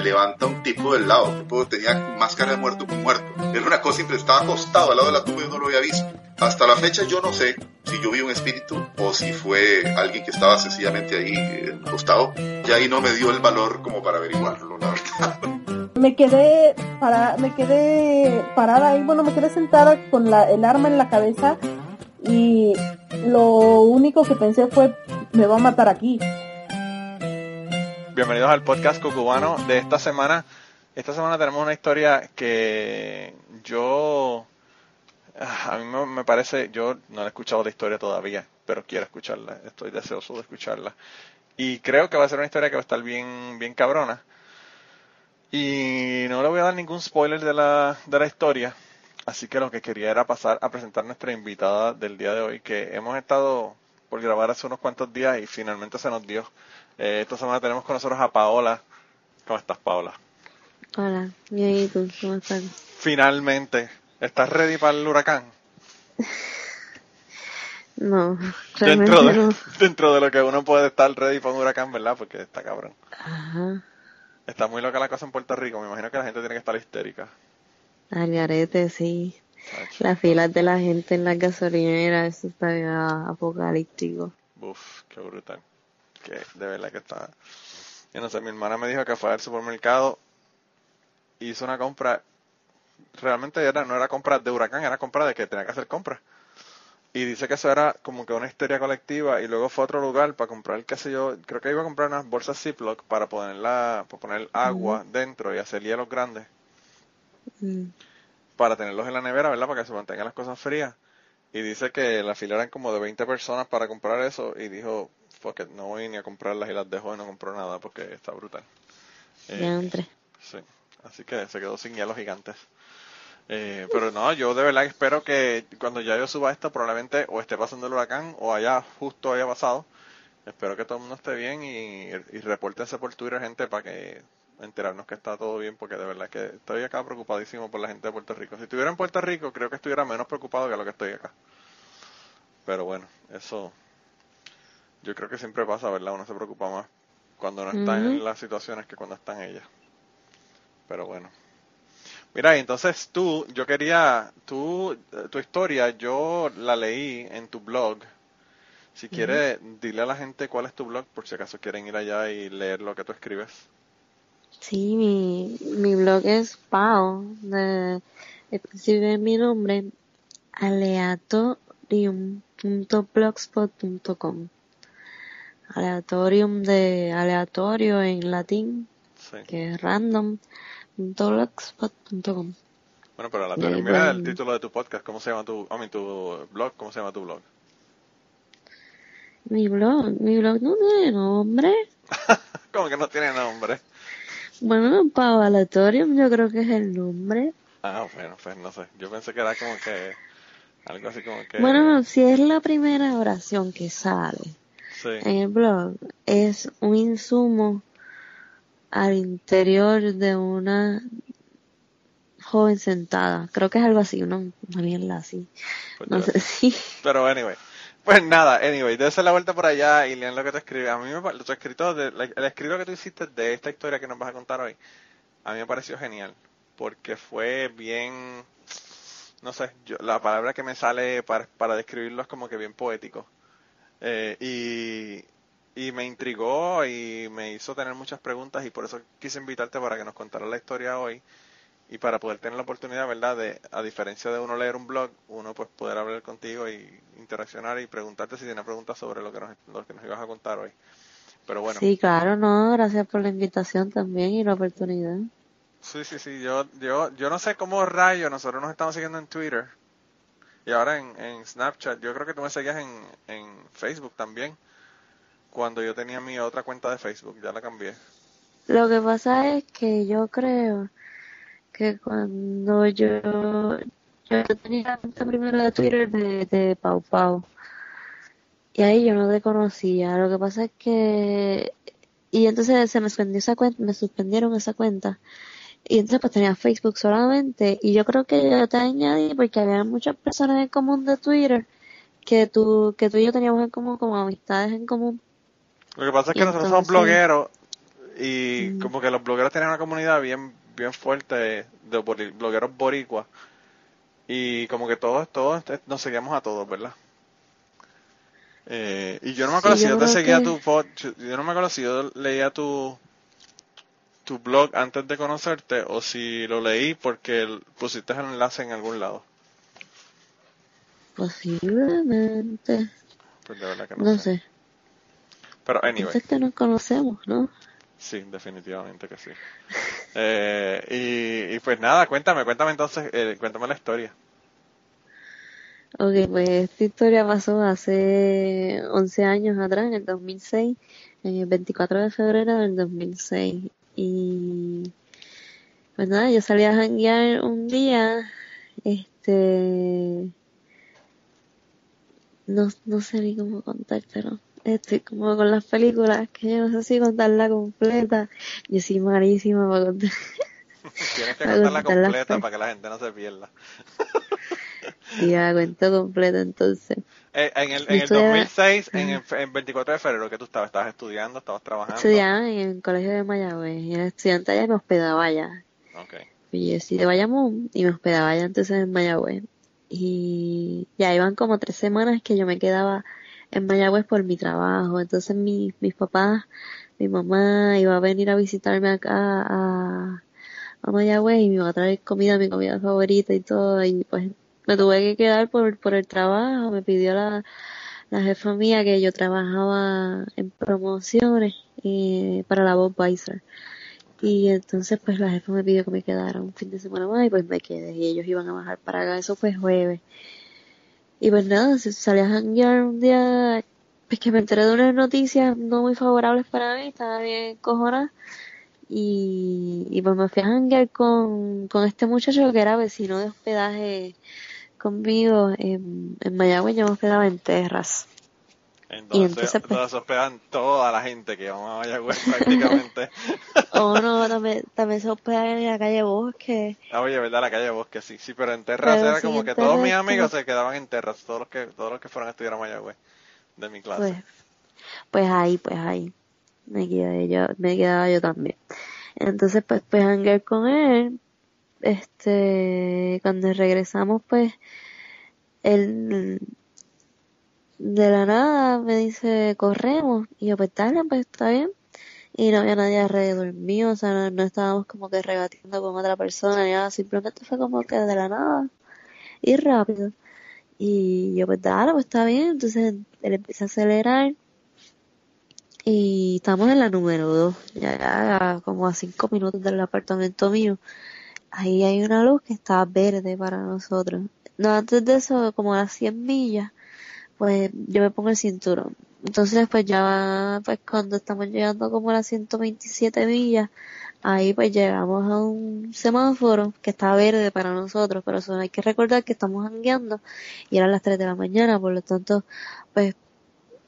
levanta un tipo del lado, un tipo tenía máscara de muerto con muerto. Era una cosa simple, estaba acostado al lado de la tumba y no lo había visto. Hasta la fecha yo no sé si yo vi un espíritu o si fue alguien que estaba sencillamente ahí eh, acostado. Y ahí no me dio el valor como para averiguarlo, la verdad. Me quedé, para, me quedé parada ahí, bueno, me quedé sentada con la, el arma en la cabeza y lo único que pensé fue, me va a matar aquí. Bienvenidos al podcast cucubano de esta semana. Esta semana tenemos una historia que yo, a mí me parece, yo no he escuchado la historia todavía, pero quiero escucharla, estoy deseoso de escucharla. Y creo que va a ser una historia que va a estar bien, bien cabrona. Y no le voy a dar ningún spoiler de la, de la historia, Así que lo que quería era pasar a presentar nuestra invitada del día de hoy, que hemos estado por grabar hace unos cuantos días y finalmente se nos dio. Eh, esta semana tenemos con nosotros a Paola. ¿Cómo estás, Paola? Hola, bien, ¿y tú? ¿Cómo estás? Finalmente, ¿estás ready para el huracán? no, dentro de, no. dentro de lo que uno puede estar ready para un huracán, ¿verdad? Porque está cabrón. Ajá. Está muy loca la cosa en Puerto Rico. Me imagino que la gente tiene que estar histérica. Algarete, sí. Las filas de la gente en las gasolineras, eso está apocalíptico. Uf, qué brutal. Que de verdad que está. Yo no sé, mi hermana me dijo que fue al supermercado, hizo una compra. Realmente era, no era compra de huracán, era compra de que tenía que hacer compras. Y dice que eso era como que una histeria colectiva y luego fue a otro lugar para comprar, qué sé yo, creo que iba a comprar unas bolsas Ziploc para ponerla, para poner agua dentro y hacer hielos grandes. Mm. para tenerlos en la nevera, ¿verdad? Para que se mantengan las cosas frías. Y dice que la fila eran como de 20 personas para comprar eso y dijo, fuck it, no voy ni a comprarlas y las dejo y no compró nada porque está brutal. Ya entre. Sí, así que se quedó sin hielos gigantes. Eh, pero no, yo de verdad espero que cuando ya yo suba esto probablemente o esté pasando el huracán o haya justo haya pasado. Espero que todo el mundo esté bien y, y repórtense por Twitter gente para que enterarnos que está todo bien, porque de verdad que estoy acá preocupadísimo por la gente de Puerto Rico. Si estuviera en Puerto Rico, creo que estuviera menos preocupado que lo que estoy acá. Pero bueno, eso yo creo que siempre pasa, ¿verdad? Uno se preocupa más cuando no está en las situaciones que cuando está en ellas. Pero bueno. Mira, entonces tú, yo quería, tú, tu historia, yo la leí en tu blog. Si quieres, dile a la gente cuál es tu blog, por si acaso quieren ir allá y leer lo que tú escribes. Sí, mi, mi blog es Pao, de, escribe mi nombre, aleatorium.blogspot.com. Aleatorium de aleatorio en latín, Sí. que es random.blogspot.com. Bueno, pero ahí mira el título de tu podcast, ¿cómo se llama tu, I mean, tu blog? ¿Cómo se llama tu blog? Mi blog, mi blog no tiene nombre. ¿Cómo que no tiene nombre? Bueno, Pao Aleatorium yo creo que es el nombre. Ah, bueno, pues no sé. Yo pensé que era como que algo así como que Bueno, si es la primera oración que sale sí. en el blog, es un insumo al interior de una joven sentada. Creo que es algo así, una, una mierda así. Pues No sé si. Pero anyway. Pues nada, anyway, dése la vuelta por allá y lean lo que te escribe. A mí me tu escrito, de, el escrito que tú hiciste de esta historia que nos vas a contar hoy, a mí me pareció genial. Porque fue bien, no sé, yo, la palabra que me sale para, para describirlo es como que bien poético. Eh, y, y me intrigó y me hizo tener muchas preguntas y por eso quise invitarte para que nos contaras la historia hoy y para poder tener la oportunidad, ¿verdad? De, a diferencia de uno leer un blog, uno pues poder hablar contigo y interaccionar y preguntarte si tienes preguntas sobre lo que nos, lo que nos ibas a contar hoy. Pero bueno, Sí, claro, no. Gracias por la invitación también y la oportunidad. sí, sí, sí, yo, yo, yo no sé cómo rayo, nosotros nos estamos siguiendo en Twitter y ahora en, en Snapchat, yo creo que tú me seguías en, en Facebook también, cuando yo tenía mi otra cuenta de Facebook, ya la cambié. Lo que pasa es que yo creo que cuando yo, yo tenía la cuenta primero de Twitter de, de Pau Pau y ahí yo no te conocía. Lo que pasa es que y entonces se me suspendió esa cuenta, me suspendieron esa cuenta y entonces pues tenía Facebook solamente y yo creo que yo te añadí porque había muchas personas en común de Twitter que tú que tú y yo teníamos en común como amistades en común. Lo que pasa es Y que nosotros somos entonces- blogueros y Mm. como que los blogueros tienen una comunidad bien bien fuerte de blogueros boricuas y como que todos todos eh, nos seguíamos a todos, ¿verdad? Eh, y yo no me acuerdo Sí, si yo yo te seguía que- tu yo no me acuerdo si yo leía tu tu blog antes de conocerte o si lo leí porque pusiste el enlace en algún lado. Posiblemente. Pues de verdad que no, No sé. sé. Pero anyway. Entonces que nos conocemos, ¿no? Sí, definitivamente que sí. Eh, y, y pues nada, cuéntame, cuéntame entonces, eh, cuéntame la historia. Ok, pues esta historia pasó hace 11 años atrás, en el 2006, en el 24 de febrero del 2006. Y pues nada, yo salí a janguear un día, este, no, no sé ni cómo contártelo. Estoy como con las películas, que yo no sé si contarla completa. Yo soy malísima para contar. Tienes que contarla contar la completa para que la gente no se pierda. Y la cuento completa entonces. Eh, en el, en el estudiaba- 2006, en el en 24 de febrero, que tú estabas? ¿Estabas estudiando? ¿Estabas trabajando? Estudiaba en el colegio de Mayagüez y era estudiante allá y me hospedaba allá. Ok. Y yo soy de Bayamón y me hospedaba allá entonces en Mayagüez. Y ya iban como tres semanas que yo me quedaba en Mayagüez por mi trabajo. Entonces mi, mis papás, mi mamá iba a venir a visitarme acá a, a Mayagüez y me iba a traer comida, mi comida favorita y todo. Y pues me tuve que quedar por, por el trabajo. Me pidió la, la jefa mía que yo trabajaba en promociones eh, para la Budweiser. Y entonces pues la jefa me pidió que me quedara un fin de semana más y pues me quedé y ellos iban a bajar para acá, eso fue jueves. Y pues nada, salí a janguear un día, pues que me enteré de unas noticias no muy favorables para mí, estaba bien cojonada. Y, y pues me fui a janguear con, con este muchacho que era vecino de hospedaje conmigo en, en Mayagüez, yo me hospedaba en Terras. Entonces, entonces, pues- hospedan toda la gente que vamos a Mayagüez prácticamente. O no, también, también se hospedaba en la calle Bosque. Ah, Oye, ¿verdad? La calle Bosque, sí. Sí, pero en Terras Pero era sí, como que todos mis amigos se quedaban en Terras, todos los que, todos los que fueron a estudiar a Mayagüez de mi clase. Pues, pues ahí, pues ahí. Me quedé yo, me quedaba yo también. Entonces, pues, pues hanguear con él. Este, cuando regresamos, pues, él de la nada me dice, corremos. Y yo, pues dale, pues está bien. Y no había nadie alrededor mío, o sea, no, no estábamos como que regateando con otra persona, nada, simplemente fue como que de la nada. Y rápido. Y yo, pues dale, pues está bien. Entonces él empieza a acelerar. Y estamos en la número 2, ya, ya como a 5 minutos del apartamento mío. Ahí hay una luz que está verde para nosotros. No, antes de eso, como a las 100 millas, pues yo me pongo el cinturón. Entonces, pues ya, pues cuando estamos llegando como a las 127 millas, ahí pues llegamos a un semáforo que está verde para nosotros, pero eso hay que recordar que estamos hangueando y eran las 3 de la mañana, por lo tanto, pues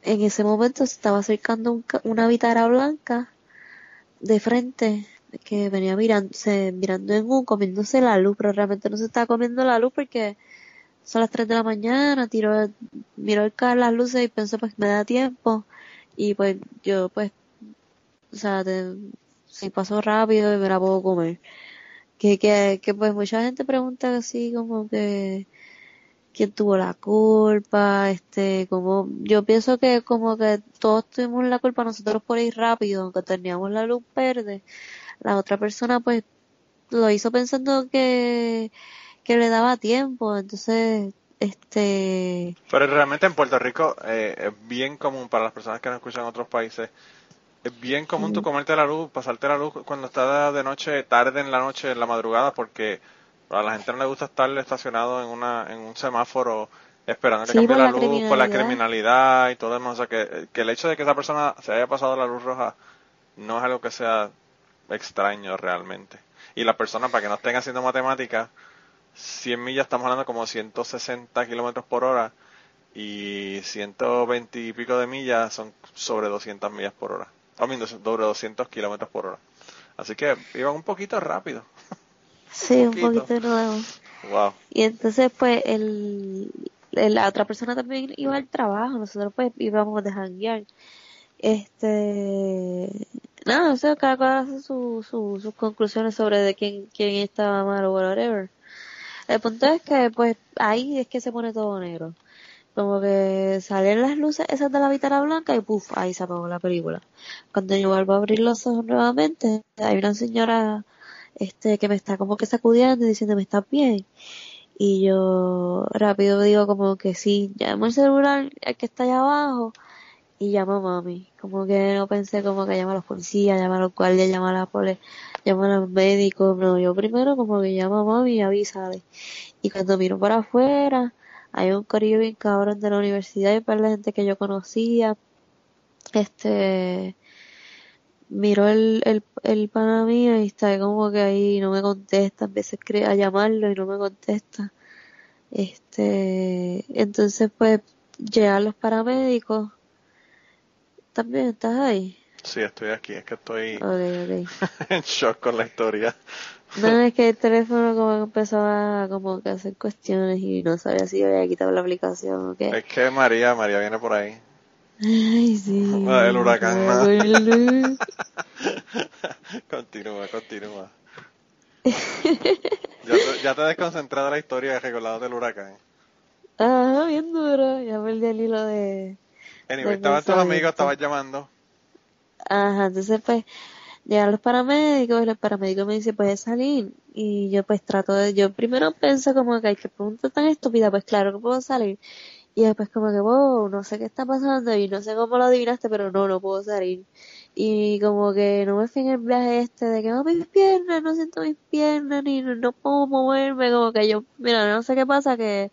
en ese momento se estaba acercando un ca- una vitara blanca de frente que venía mirándose, mirando en U, comiéndose la luz, pero realmente no se estaba comiendo la luz porque son las 3 de la mañana, tiró, miró el carro las luces y pensó pues me da tiempo y pues yo pues, o sea, te- si pasó rápido y me la puedo comer. Que, que, que pues mucha gente pregunta así como que quién tuvo la culpa, este, como, yo pienso que como que todos tuvimos la culpa nosotros por ir rápido, aunque teníamos la luz verde, la otra persona pues lo hizo pensando que, que le daba tiempo, entonces, este, Pero realmente en Puerto Rico eh, es bien común para las personas que nos escuchan en otros países. Es bien común tú comerte la luz, pasarte la luz cuando está de noche, tarde en la noche, en la madrugada, porque a la gente no le gusta estar estacionado en una en un semáforo esperando que Sí, cambie la la luz por la criminalidad. y todo demás. O sea, que, que el hecho de que esa persona se haya pasado la luz roja no es algo que sea extraño realmente. Y la persona, para que no estén haciendo matemáticas, 100 millas estamos hablando como 160 kilómetros por hora y 120 y pico de millas son sobre 200 millas por hora. O menos, sobre 200 kilómetros por hora. Así que iban un poquito rápido. sí, un poquito. poquito nuevo. Wow. Y entonces pues el, el- la otra persona también iba al trabajo, nosotros pues íbamos de janguear. Este, no, o sea, cada cual hace su, su, sus conclusiones sobre de quién, quién estaba mal o whatever. El punto es que, pues, ahí es que se pone todo negro. Como que salen las luces esas de la vitara blanca y puff, ahí se apagó la película. Cuando yo vuelvo a abrir los ojos nuevamente, hay una señora, este, que me está como que sacudiendo y diciendo, ¿me estás bien? Y yo rápido digo como que sí, llamo el celular, el que está allá abajo, y llamo a mami. Como que no pensé como que llama a los policías, llama a los guardias, llama a la pole, llama a los médicos, no, yo primero como que llamo a mami y avísale. Y cuando miro para afuera, hay un corillo bien cabrón de la universidad y para la gente que yo conocía. Este, miro el, el, el pana mío y está como que ahí no me contesta, veces a llamarlo y no me contesta. Este, entonces pues llegan los paramédicos. ¿También estás ahí? Sí, estoy aquí, es que estoy Okay, okay. en shock con la historia. No, es que el teléfono como que empezó a como que hacer cuestiones y no sabía si había quitado la aplicación o qué. Es que María, María viene por ahí. Ay, sí. Ah, el huracán, ¿no? continúa, continúa. Ya te, ya te he desconcentrado de la historia de recordado del huracán. Ah, bien duro. Ya perdí el hilo de... Anyway, Del estaban tus amigos, sí. estabas llamando. Ajá, entonces pues llegan los paramédicos y los paramédicos me dicen puedes salir y yo pues trato de, yo primero pienso como que hay que pregunta tan estúpida, pues claro que puedo salir. Y después como que wow, no sé qué está pasando y no sé cómo lo adivinaste pero no, no puedo salir y como que no me fui en el viaje este de que no mis piernas, no siento mis piernas ni no, no puedo moverme, como que yo, mira, no sé qué pasa que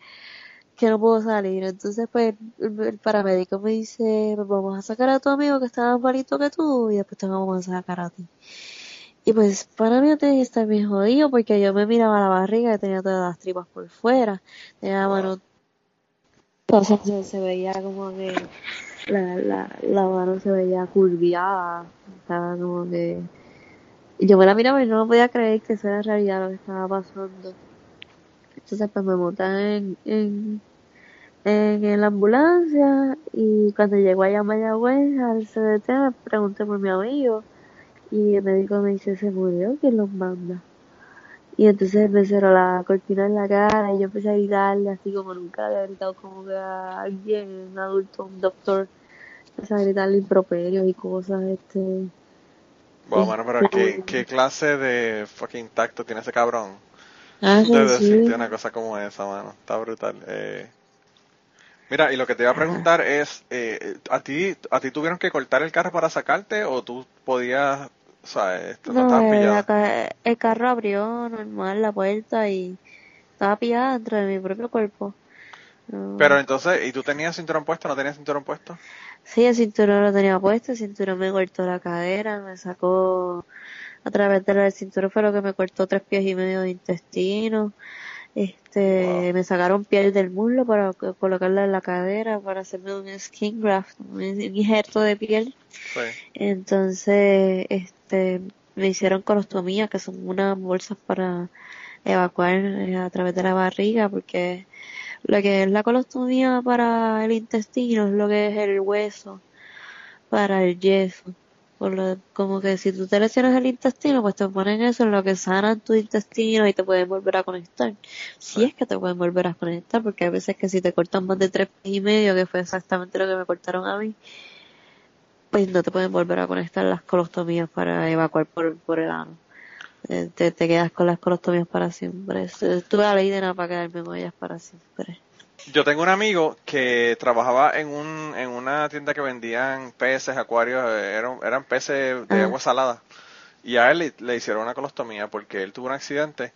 que no puedo salir. Entonces, pues, el, paramédico me dice, pues vamos a sacar a tu amigo que está más malito que tú y después te vamos a sacar a ti. Y pues, para mí tenía que estar bien jodido porque yo me miraba la barriga y tenía todas las tripas por fuera. Tenía la mano, entonces se, se veía como que la, la, la mano se veía curviada. Estaba como que... Yo me la miraba y no podía creer que eso era realidad lo que estaba pasando. Entonces pues me montan en, en, en, la ambulancia y cuando llego allá a Mayagüez al CDT me pregunté por mi amigo y el médico me dice, ¿se murió? ¿Quién los manda? Y entonces me cerró la cortina en la cara y yo empecé a gritarle así como nunca había gritado como que a alguien, un adulto, un doctor. Empecé a gritarle improperios y cosas, este... Bueno, mano, pero ¿qué, ¿qué clase de fucking tacto tiene ese cabrón? Ah, de sí, decirte sí. una cosa como esa, mano. Está brutal. Eh, mira, y lo que te iba a preguntar es, eh, ¿a ti a ti tuvieron que cortar el carro para sacarte o tú podías, o sea, esto no, No, estabas eh, ca- el carro abrió normal la puerta y estaba pillada dentro de mi propio cuerpo. No. Pero entonces, ¿y tú tenías cinturón puesto o no tenías cinturón puesto? Sí, el cinturón lo tenía puesto, el cinturón me cortó la cadera, me sacó a través del cinturón fue lo que me cortó tres pies y medio de intestino. Este, Wow. me sacaron piel del muslo para co- colocarla en la cadera para hacerme un skin graft, un injerto de piel. Sí. Entonces, este, me hicieron colostomía, que son unas bolsas para evacuar eh, a través de la barriga, porque lo que es la colostomía para el intestino es lo que es el hueso para el yeso. Por lo, como que si tú te lesionas el intestino, pues te ponen eso en lo que sanan tu intestino y te pueden volver a conectar. Si es que te pueden volver a conectar, porque hay veces que si te cortan más de tres pies y medio, que fue exactamente lo que me cortaron a mí, pues no te pueden volver a conectar las colostomías para evacuar por, por el ano. Eh, Te, te quedas con las colostomías para siempre. Tuve la ley de nada para quedarme con ellas para siempre. Yo tengo un amigo que trabajaba en un en una tienda que vendían peces, acuarios, eh, eran, eran peces de Ah. agua salada. Y a él le, le hicieron una colostomía porque él tuvo un accidente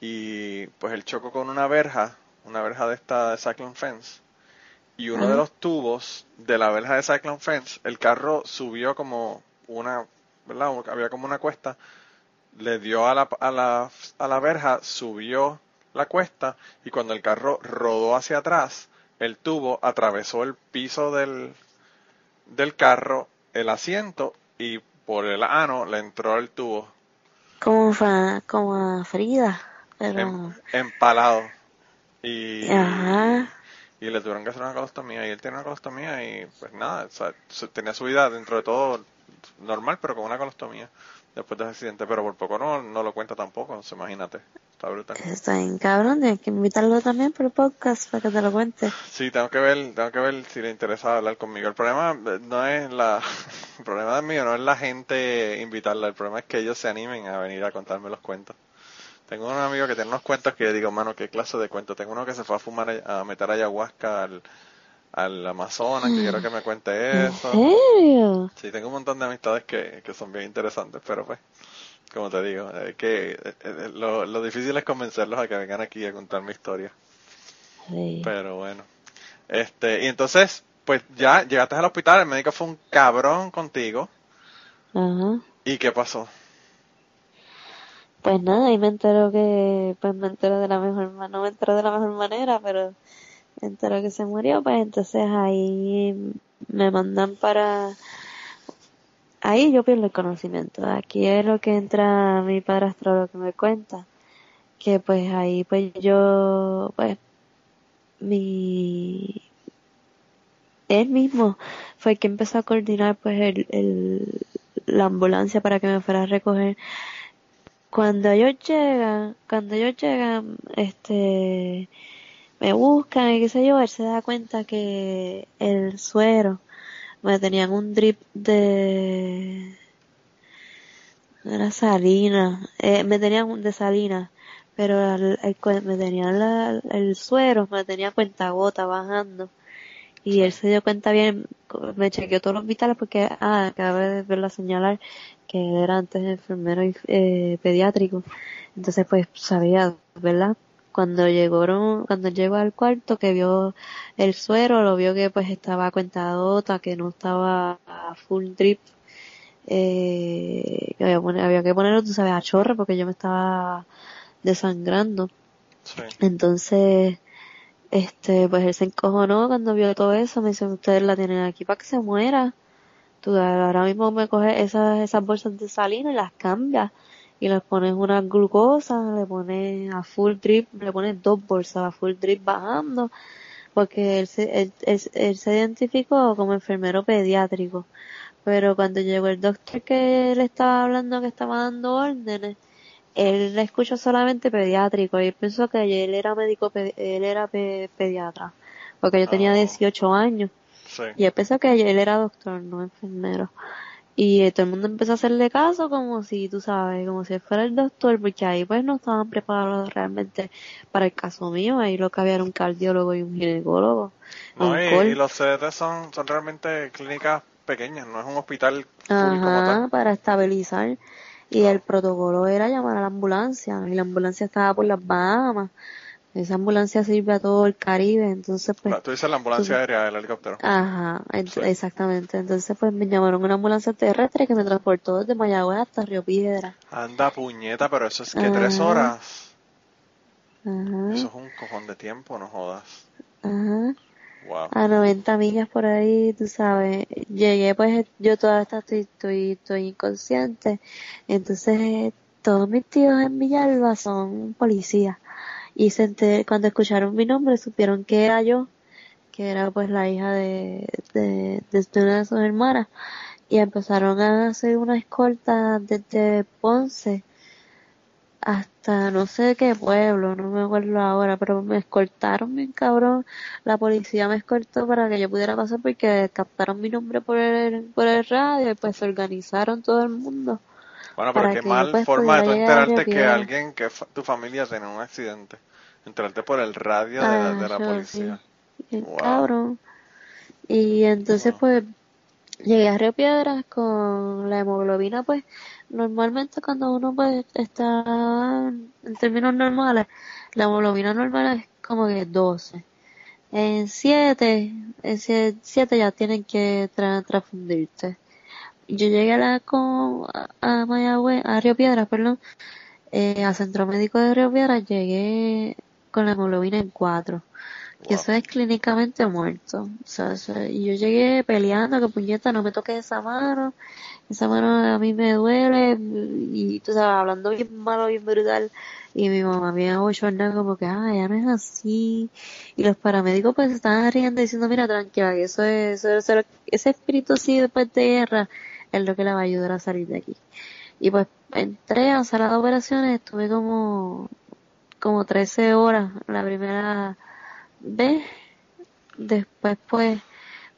y pues él chocó con una verja, una verja de esta de Cyclone Fence. Y uno de los tubos de la verja de Cyclone Fence, el carro subió como una, ¿verdad? Había como una cuesta, le dio a la, a la, a la verja, subió la cuesta y cuando el carro rodó hacia atrás, el tubo atravesó el piso del, del carro, el asiento y por el ano le entró el tubo Como, fa- como a Frida. Pero, em- empalado. Y, ajá. y le tuvieron que hacer una colostomía y él tiene una colostomía y pues nada, o sea, su- tenía su vida dentro de todo normal, pero con una colostomía después del accidente, pero por poco no, no lo cuenta tampoco, imagínate. Está brutal. Está bien cabrón, tienes que invitarlo también por el podcast para que te lo cuente. Sí, tengo que ver, tengo que ver si le interesa hablar conmigo. El problema eh, no es la, el problema mío no es la gente invitarla, el problema es que ellos se animen a venir a contarme los cuentos. Tengo un amigo que tiene unos cuentos que digo, mano, qué clase de cuentos. Tengo uno que se fue a fumar, a meter ayahuasca al, al Amazonas, que quiero que me cuente eso. ¿En serio? Sí, tengo un montón de amistades que, que son bien interesantes, pero pues, como te digo, es que eh, eh, lo, lo difícil es convencerlos a que vengan aquí a contar mi historia. Sí. Pero bueno. Este, y entonces, pues ya llegaste al hospital, el médico fue un cabrón contigo. Ajá. ¿Y qué pasó? Pues nada, y me entero que, pues me entero de la mejor manera, no me entero de la mejor manera, pero me entero que se murió, pues entonces ahí me mandan para, ahí yo pierdo el conocimiento, aquí es lo que entra mi padrastro lo que me cuenta, que pues ahí pues yo, pues, mi, él mismo fue el que empezó a coordinar pues el, la ambulancia para que me fuera a recoger. Cuando ellos llegan, cuando ellos llegan, este, me buscan y qué sé yo, él se da cuenta que el suero, me tenían un drip de, era salina, eh, me tenían un de salina, pero me tenían la, el suero, me tenía cuenta gota bajando. Y él se dio cuenta bien, me chequeó todos los vitales porque, ah, acabé de verla señalar que él era antes enfermero eh, pediátrico. Entonces pues sabía, ¿verdad? Cuando llegó, cuando llegó al cuarto que vio el suero, lo vio que pues estaba cuentadota, que no estaba a full drip, eh, había, que ponerlo, tú sabes, a chorro porque yo me estaba desangrando. Sí. Entonces, este, pues él se encojonó cuando vio todo eso, me dice, ustedes la tienen aquí para que se muera. Tú ahora mismo me coges esas, esas bolsas de salina y las cambias y les pones una glucosa, le pones a full drip, le pones dos bolsas a full drip bajando, porque él se, él, él- él se identificó como enfermero pediátrico. Pero cuando llegó el doctor que le estaba hablando, que estaba dando órdenes, él escuchó solamente pediátrico y él pensó que él era médico, él era pe- pediatra, porque yo tenía Ah. 18 años Sí. y él pensó que él era doctor, no enfermero. Y eh, todo el mundo empezó a hacerle caso como si, tú sabes, como si fuera el doctor, porque ahí pues no estaban preparados realmente para el caso mío, ahí lo que había era un cardiólogo y un ginecólogo. No, un y, los CDT son, son realmente clínicas pequeñas, no es un hospital como tal. para estabilizar. Y el protocolo era llamar a la ambulancia. Y la ambulancia estaba por las Bahamas. Esa ambulancia sirve a todo el Caribe. Entonces, pues, La- Tú dices la ambulancia aérea del helicóptero. ajá, ent- Sí. exactamente. Entonces, pues, me llamaron una ambulancia terrestre que me transportó desde Mayagüez hasta Río Piedra. Anda puñeta, pero eso es que tres horas. Ajá, Eso es un cojón de tiempo, no jodas. ajá. Wow. A 90 millas por ahí, tú sabes. Llegué, pues, yo todavía estoy, estoy, estoy inconsciente. Entonces, todos mis tíos en Villalba son policías. Y cuando escucharon mi nombre, supieron que era yo, que era pues la hija de, de, de una de sus hermanas. Y empezaron a hacer una escolta desde Ponce hasta no sé qué pueblo, no me acuerdo ahora, pero me escoltaron bien cabrón. La policía me escoltó para que yo pudiera pasar porque captaron mi nombre por el, por el radio y pues se organizaron todo el mundo. Bueno, pero qué mal pues, forma de tú enterarte que alguien, que fa- tu familia tenía un accidente. Enterarte por el radio de la, de la Ah, yo policía. sí. Bien Wow. cabrón. Y entonces Wow. pues llegué a Río Piedras con la hemoglobina pues normalmente cuando uno pues está en términos normales la hemoglobina normal es como que 12 en 7 en 7 ya tienen que tra- transfundirte yo llegué a la con a, Mayagüez a Río Piedras perdón eh, a Centro Médico de Río Piedras llegué con la hemoglobina en 4 que Wow. eso es clínicamente muerto. O sea, y yo llegué peleando que puñeta no me toques esa mano, esa mano a mí me duele y tú sabes, hablando bien malo, bien brutal y mi mamá bien abochornada como que, ah, ya no es así y los paramédicos pues estaban riendo diciendo, mira tranquila, que eso es, eso es- eso- ese espíritu así después de guerra es lo que le va a ayudar a salir de aquí. Y pues entré a sala de operaciones, estuve como, como 13 horas la primera vez. Después pues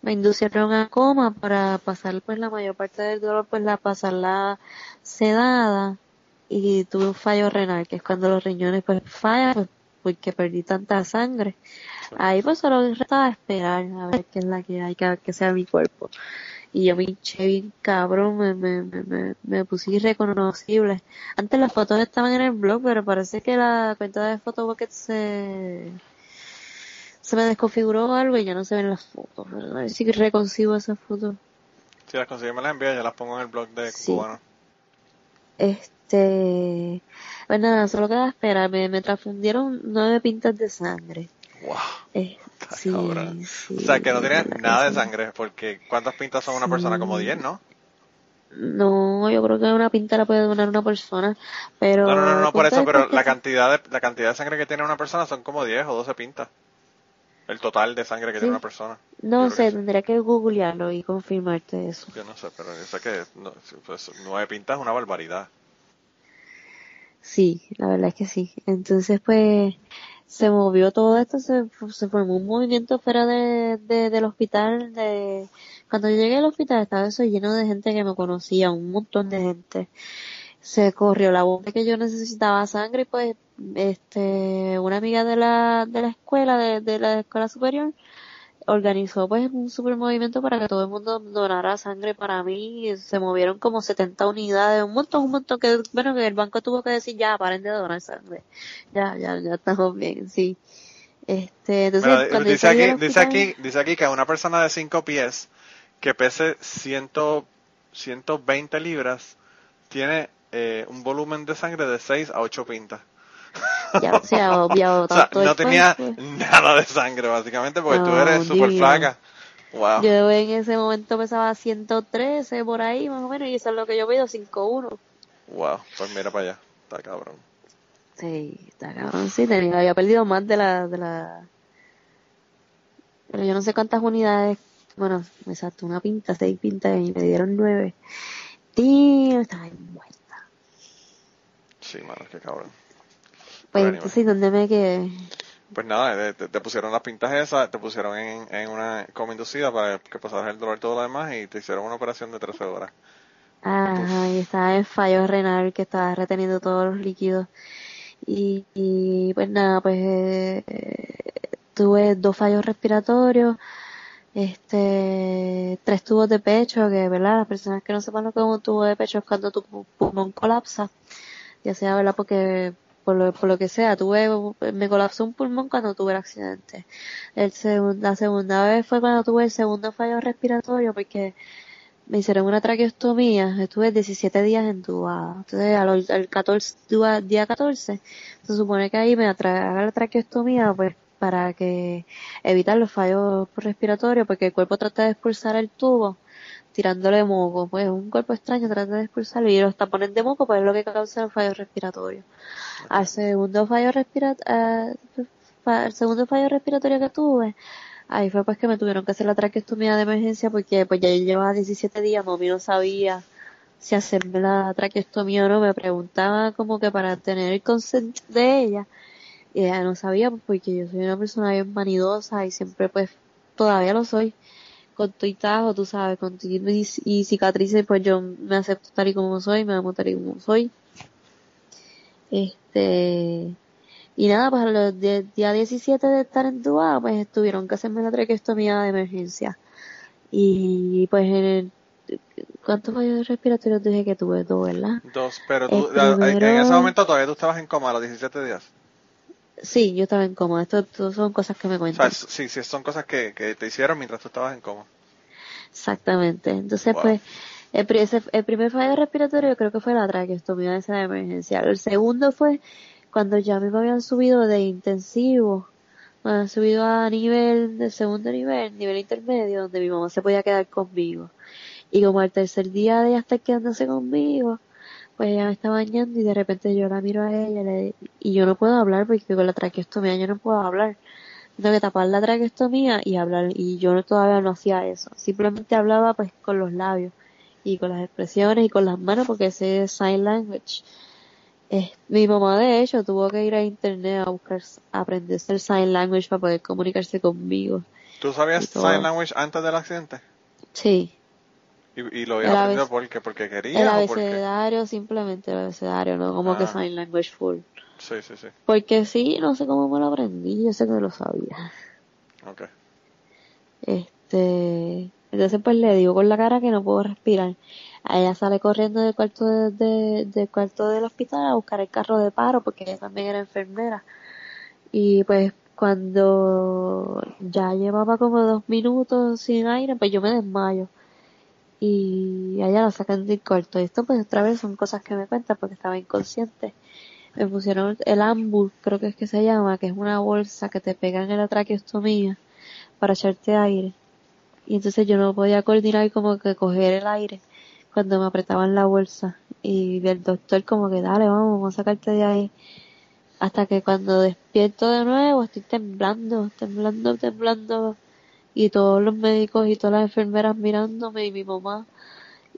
me inducieron a coma para pasar pues la mayor parte del dolor pues la pasarla sedada y tuve un fallo renal que es cuando los riñones pues fallan pues, porque perdí tanta sangre ahí pues solo restaba esperar a ver qué es la que hay que, que sea mi cuerpo y yo me hinché bien cabrón, me, me, me, me, puse irreconocible. Antes las fotos estaban en el blog, pero parece que la cuenta de Photobucket se, se me desconfiguró algo y ya no se ven las fotos. A ver si reconsigo esas fotos. Si las consigo me las envías, ya las pongo en el blog de Cubano. Este, pues nada, solo queda esperar. Me, me transfundieron nueve pintas de sangre. Wow. Eh, sí, o sea, que no tiene nada de sangre, porque ¿cuántas pintas son una persona? Como 10, ¿no? No, yo creo que una pinta la puede donar una persona, pero... No, no, no, no por eso, pero la cantidad, de, la cantidad de sangre que tiene una persona son como 10 o 12 pintas. El total de sangre que tiene una persona. No sé, tendría que googlearlo y confirmarte eso. Yo no sé, pero yo sé que no, pues, nueve pintas es una barbaridad. Sí, la verdad es que sí. Entonces, pues, se movió todo esto, se, se formó un movimiento fuera de, de, del hospital. De, cuando yo llegué al hospital estaba eso lleno de gente que me conocía, un montón de gente. Se corrió la voz de que yo necesitaba sangre y pues este una amiga de la, de la escuela, de, de la escuela superior, organizó pues un super movimiento para que todo el mundo donara sangre para mí y se movieron como 70 unidades, un montón, un montón que, bueno, que el banco tuvo que decir ya, paren de donar sangre. Ya, ya, ya estamos bien, sí. Este, entonces, dice aquí, dice aquí, dice aquí que una persona de 5 pies que pese 100, 120 libras tiene eh, un volumen de sangre de 6 a 8 pintas. Ya se ha obviado tanto. no tenía pues. nada de sangre, básicamente, porque tú eres súper flaca. Wow. Yo en ese momento pesaba 113 por ahí, más o menos, y eso es lo que yo pido, 5'1". Wow, pues mira para allá, está cabrón. Sí, está cabrón, sí, tenía, había perdido más de la, de la... Pero yo no sé cuántas unidades, bueno, exacto, una pinta, seis pintas, y me dieron nueve. Tío, estaba muerta. Sí, mano, qué cabrón. Pues entonces, ¿dónde me quedé? Pues nada, te, pusieron las pintas esas, te pusieron en, en una coma inducida para que pasaras el dolor y todo lo demás y te hicieron una operación de 13 horas. Ajá, y estaba en fallo renal que estaba reteniendo todos los líquidos. Y, y pues nada, pues eh, tuve dos fallos respiratorios, este, tres tubos de pecho, que verdad, las personas que no sepan lo que es un tubo de pecho es cuando tu pulmón colapsa, ya sea, verdad, porque por lo, por lo que sea, tuve, me colapsó un pulmón cuando tuve el accidente. El la segunda vez fue cuando tuve el segundo fallo respiratorio porque me hicieron una traqueostomía, estuve 17 días entubada. Entonces, al, al 14, día 14, se supone que ahí me haga la traqueostomía, pues, para que evitar los fallos respiratorios, porque el cuerpo trata de expulsar el tubo tirándole moco, pues un cuerpo extraño trata de expulsarlo y los tapones de moco pues es lo que causa el fallo respiratorio. Al segundo fallo respiratorio, eh, segundo fallo respiratorio que tuve, ahí fue pues que me tuvieron que hacer la traqueostomía de emergencia porque pues ya llevaba 17 días, mami no sabía si hacerme la traqueostomía o no, me preguntaba como que para tener el consent de ella y ella no sabía pues, porque yo soy una persona bien vanidosa y siempre pues todavía lo soy con tu y tú sabes, con y, cicatrices, pues yo me acepto tal y como soy, me amo tal y como soy. Este, y nada, pues a los día 17 de estar en Dubá, pues tuvieron que hacerme la traqueostomía de emergencia. Y pues en el, ¿cuántos fallos respiratorios dije que tuve? Dos, ¿verdad? Dos, pero tú, en ese momento todavía tú estabas en coma a los 17 días. Sí, yo estaba en coma. Esto, son cosas que me cuentan. sí, sí, son cosas que, que te hicieron mientras tú estabas en coma. Exactamente. Entonces, pues, el, el, primer fallo respiratorio creo que fue la traqueostomía esa de emergencia. El segundo fue cuando ya me habían subido de intensivo, me habían subido a nivel, de segundo nivel, nivel intermedio, donde mi mamá se podía quedar conmigo. Y como al tercer día de ella estar quedándose conmigo, pues ella me está bañando y de repente yo la miro a ella y yo no puedo hablar porque con la traqueostomía yo no puedo hablar. Tengo que tapar la traqueostomía y hablar y yo todavía no hacía eso. Simplemente hablaba pues con los labios y con las expresiones y con las manos porque ese es sign language. Eh, mi mamá de hecho tuvo que ir a internet a buscar, a aprenderse el sign language para poder comunicarse conmigo. ¿Tú sabías sign language antes del accidente? Sí, Y, y lo había El aprendido porque, porque el quería o porque... abecedario simplemente el abecedario, no como que Ah. sign language full. Sí, sí, sí. Porque sí, no sé cómo me lo aprendí, yo sé que lo sabía. Ok. Este, entonces pues le digo con la cara que no puedo respirar. A ella sale corriendo del cuarto de, de- del cuarto del hospital a buscar el carro de paro porque ella también era enfermera. Y pues cuando ya llevaba como dos minutos sin aire, pues yo me desmayo. Y a ella la sacan del cuarto. Esto pues otra vez son cosas que me cuentan porque estaba inconsciente. Me pusieron el ambul, creo que es que se llama, que es una bolsa que te pegan en la traqueostomía para echarte aire. Y entonces yo no podía coordinar como que coger el aire cuando me apretaban la bolsa. Y el doctor como que dale, vamos, vamos a sacarte de ahí. Hasta que cuando despierto de nuevo estoy temblando, temblando, temblando. Y todos los médicos y todas las enfermeras mirándome y mi mamá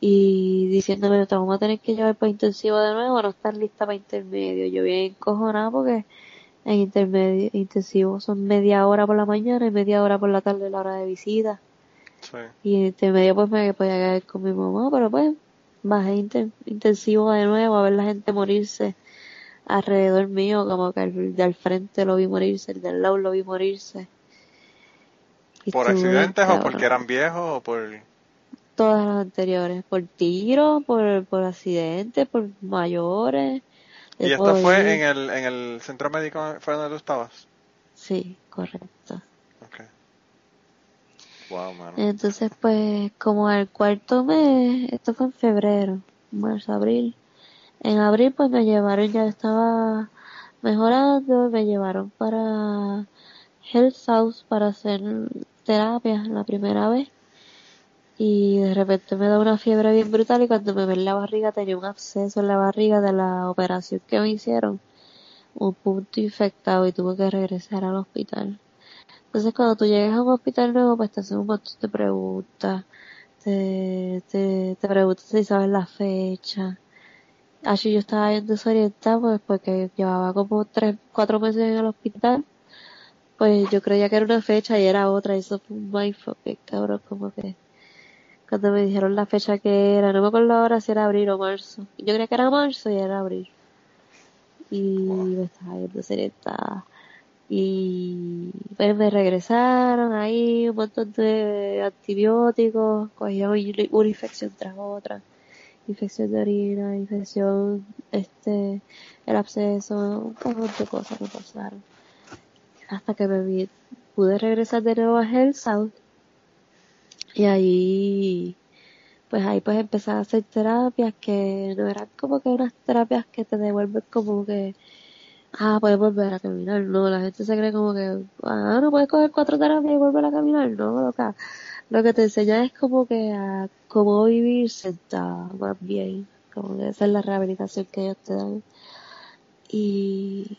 y diciéndome te vamos a tener que llevar para intensivo de nuevo, no estar lista para intermedio. Yo bien encojonada porque en intermedio, intensivo son media hora por la mañana y media hora por la tarde la hora de visita. Sí. Y en intermedio pues me podía quedar con mi mamá, pero pues bajé inter- intensivo de nuevo a ver la gente morirse alrededor mío, como que el de al frente lo vi morirse, el del lado lo vi morirse. ¿Por accidentes o porque eran viejos o por...? Todas las anteriores, por tiro, por, por accidentes, por mayores. ¿Y esto fue en el, en el centro médico fue donde tú estabas? Sí, correcto. Ok. Wow, mano. Entonces, pues, como al cuarto mes, esto fue en febrero, marzo, abril. En abril, pues me llevaron, ya estaba mejorando, me llevaron para Health House para hacer terapia la primera vez. Y de repente me da una fiebre bien brutal y cuando me ven la barriga tenía un absceso en la barriga de la operación que me hicieron. Un punto infectado y tuve que regresar al hospital. Entonces cuando tú llegas a un hospital nuevo, pues te hacen un montón de preguntas. Te, te, te preguntan si sabes la fecha. Así yo estaba bien desorientada pues porque llevaba como tres, cuatro meses en el hospital. Pues yo creía que era una fecha y era otra. Y eso fue un mindfuck, bien cabrón, como que cuando me dijeron la fecha que era, no me acuerdo ahora si era abril o marzo. Yo creía que era marzo y era abril. Y me estaba bien desorientada. Y pues me regresaron ahí un montón de antibióticos, cogía un- una infección tras otra, infección de orina, infección, este, el absceso, un montón de cosas me pasaron. Hasta que me pude regresar de nuevo a Health South y ahí, pues ahí pues empecé a hacer terapias que no eran como que unas terapias que te devuelven como que ah, puedes volver a caminar. No, la gente se cree como que, ah, no puedes coger cuatro terapias y volver a caminar. No, loca. Lo que te enseña es como que a cómo vivir sentada, más bien. Como que esa es la rehabilitación que ellos te dan. Y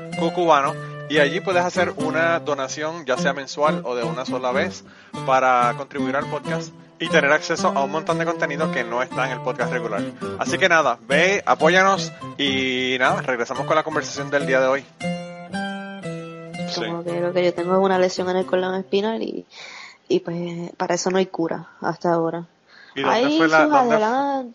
cucubano y allí puedes hacer una donación ya sea mensual o de una sola vez para contribuir al podcast y tener acceso a un montón de contenido que no está en el podcast regular. Así que nada, ve, apóyanos y nada, regresamos con la conversación del día de hoy. Sí. como que lo que yo tengo es una lesión en el colon espinal y, y pues para eso no hay cura hasta ahora. ¿Y dónde hay fue la,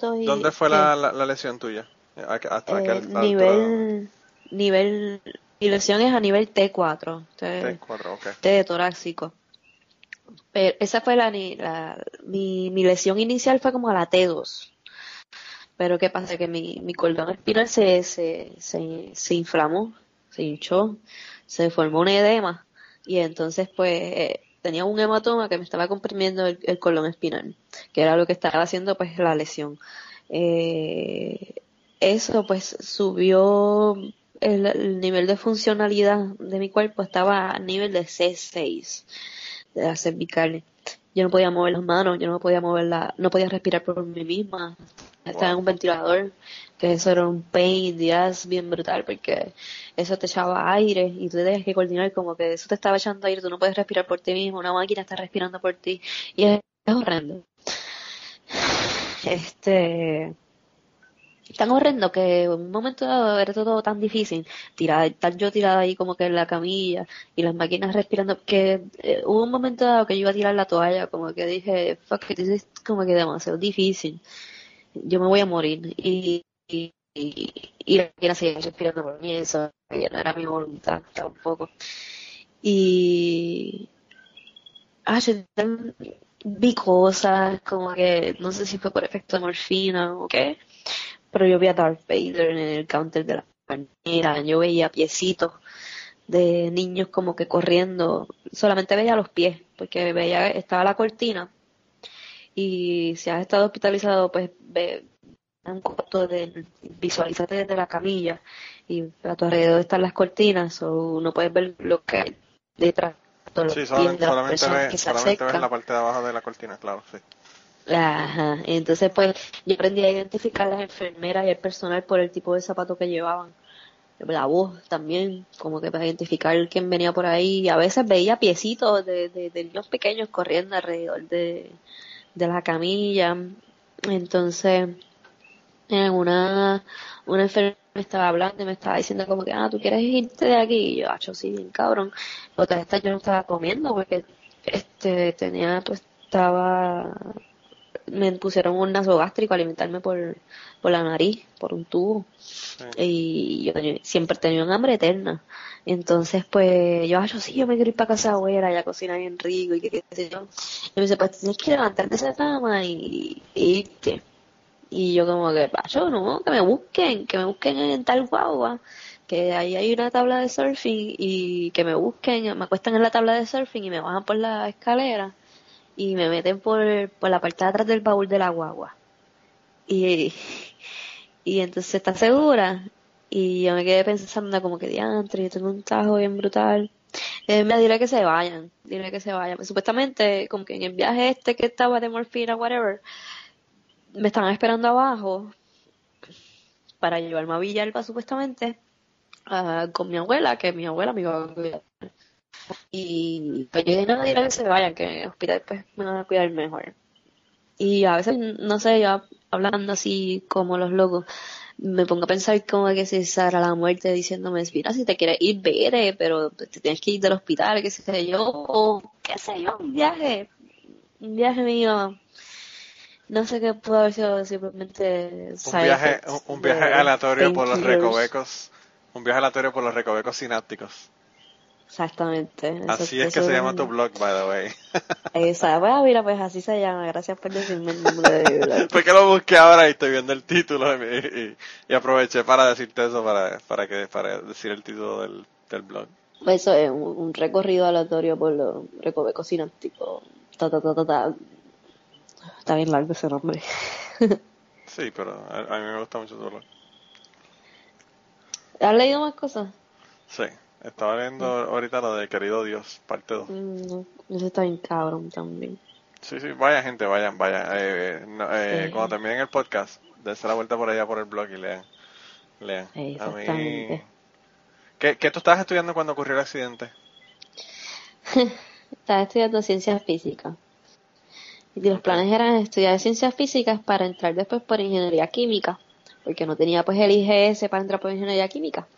dónde, y dónde fue la, la, la lesión tuya? ¿A qué- ¿Hasta qué eh, altura? nivel, nivel, mi lesión es a nivel T4, T, T4, ok. T torácico. Pero esa fue la, la mi, mi lesión inicial fue como a la T2. Pero qué pasa que mi, mi cordón espinal se, se, se, se inflamó, se hinchó, se formó un edema y entonces pues eh, tenía un hematoma que me estaba comprimiendo el, el colon espinal, que era lo que estaba haciendo pues la lesión. Eh, eso pues subió el, el nivel de funcionalidad de mi cuerpo, estaba a nivel de C6 de las cervicales. Yo no podía mover las manos, yo no podía mover la, no podía respirar por mí misma. Estaba en un ventilador, que eso era un pain ass bien brutal porque eso te echaba aire y tú tenías que coordinar como que eso te estaba echando aire, tú no puedes respirar por ti mismo, una máquina está respirando por ti y es, es horrendo. Este, tan horrendo que en un momento dado era todo tan difícil, tirada, estar yo tirada ahí como que en la camilla y las máquinas respirando, que eh, hubo un momento dado que yo iba a tirar la toalla, como que dije, fuck it, this is como que demasiado difícil, yo me voy a morir y, y, y, y la máquina seguía respirando por mí, eso ya no era mi voluntad tampoco. Y, ah, yo vi cosas, como que no sé si fue por efecto de morfina o qué, pero yo vi a Darth Vader en el counter de la bañera, yo veía piecitos de niños como que corriendo, solamente veía los pies, porque veía, estaba la cortina, y si has estado hospitalizado, pues ve un corto de, visualízate desde la camilla, y a tu alrededor están las cortinas, o no puedes ver lo que hay detrás, Sí, solamente, de solamente, se solamente ves la parte de abajo de la cortina, claro, sí. Ajá. Entonces, pues, yo aprendí a identificar a las enfermeras y el personal por el tipo de zapato que llevaban. La voz también, como que para identificar quién venía por ahí. Y a veces veía piecitos de, de, de niños pequeños corriendo alrededor de, de la camilla. Entonces, en una, una enfermera me estaba hablando y me estaba diciendo como que, ah, ¿tú quieres irte de aquí? Y yo, acho, sí, bien cabrón. Otra vez yo no estaba comiendo porque, este, tenía, pues, estaba me pusieron un nasogástrico a alimentarme por, por la nariz, por un tubo. Y yo tenía- siempre tenía un hambre eterna. Entonces, pues, yo, ah, yo sí, yo me quiero ir para casa abuela, ya cocina bien rico y qué qué sé yo. Y me dice, pues tienes que levantarte de esa cama y, y irte. Y yo como que, yo no, que me busquen, que me busquen en tal guagua, que ahí hay una tabla de surfing y que me busquen, me acuestan en la tabla de surfing y me bajan por la escalera y me meten por, por la parte de atrás del baúl de la guagua. Y, y entonces está segura. Y yo me quedé pensando como que diantre, yo tengo un tajo bien brutal. Eh, me dile que se vayan, dile que se vayan. Supuestamente, como que en el viaje este que estaba de morfina, whatever, me estaban esperando abajo para llevarme a Villalba supuestamente ah, con mi abuela, que mi abuela me iba a cuidar. Y pues yo dije, no, dile que se vayan, que en el hospital pues me van a cuidar mejor. Y a veces, no sé, yo hablando así como los locos, me pongo a pensar como que si Sara la muerte diciéndome, mira, si te quieres ir, vete, pero te tienes que ir del hospital, qué sé yo, o qué sé yo, un viaje, un viaje mío, no sé qué pudo haber sido simplemente Un viaje, un, un viaje aleatorio por los recovecos, un viaje aleatorio por los recovecos sinápticos. Exactamente. eso- Así es que se llama tu blog, by the way. Esa, bueno, mira, pues así se llama. Gracias por decirme el nombre de mi blog. Porque lo busqué ahora y estoy viendo el título y, y- y aproveché para decirte eso, para, para, que, para decir el título del, del blog. Eso es un, un recorrido aleatorio por los recovecos sinápticos. Ta, ta, ta, ta, ta. Está bien largo ese nombre. Sí, pero a, a mí me gusta mucho tu blog. ¿Has leído más cosas? Sí, estaba leyendo ahorita lo de Querido Dios, parte 2. Mm, está bien cabrón también. Sí, sí, vaya gente, vayan, vayan. Eh, no, eh, Sí. Cuando terminen el podcast, dense la vuelta por allá por el blog y lean. Lean. A mí... Exactamente. ¿Qué, ¿Qué tú estabas estudiando cuando ocurrió el accidente? Estaba estudiando ciencias físicas. Y los planes eran estudiar ciencias físicas para entrar después por ingeniería química. Porque no tenía pues el IGS para entrar por ingeniería química.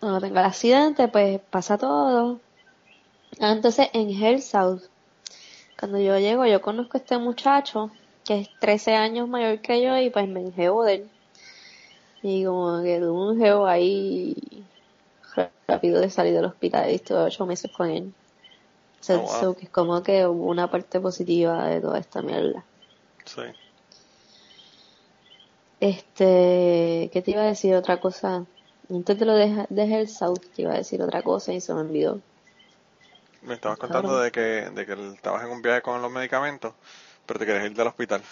Cuando tengo el accidente, pues pasa todo. Ah, Entonces en Hell South, cuando yo llego, yo conozco a este muchacho que es 13 años mayor que yo y pues me engeo de él. Y como que tuve un geo ahí rápido de salir del hospital y estuve ocho meses con él. So, Oh, wow. so que es como que hubo una parte positiva de toda esta mierda. Sí. Este, ¿qué te iba a decir otra cosa? Antes de lo de, de Hell South, te iba a decir otra cosa y se me olvidó. Me estabas contando de que, de que estabas en un viaje con los medicamentos, pero te querías ir del hospital.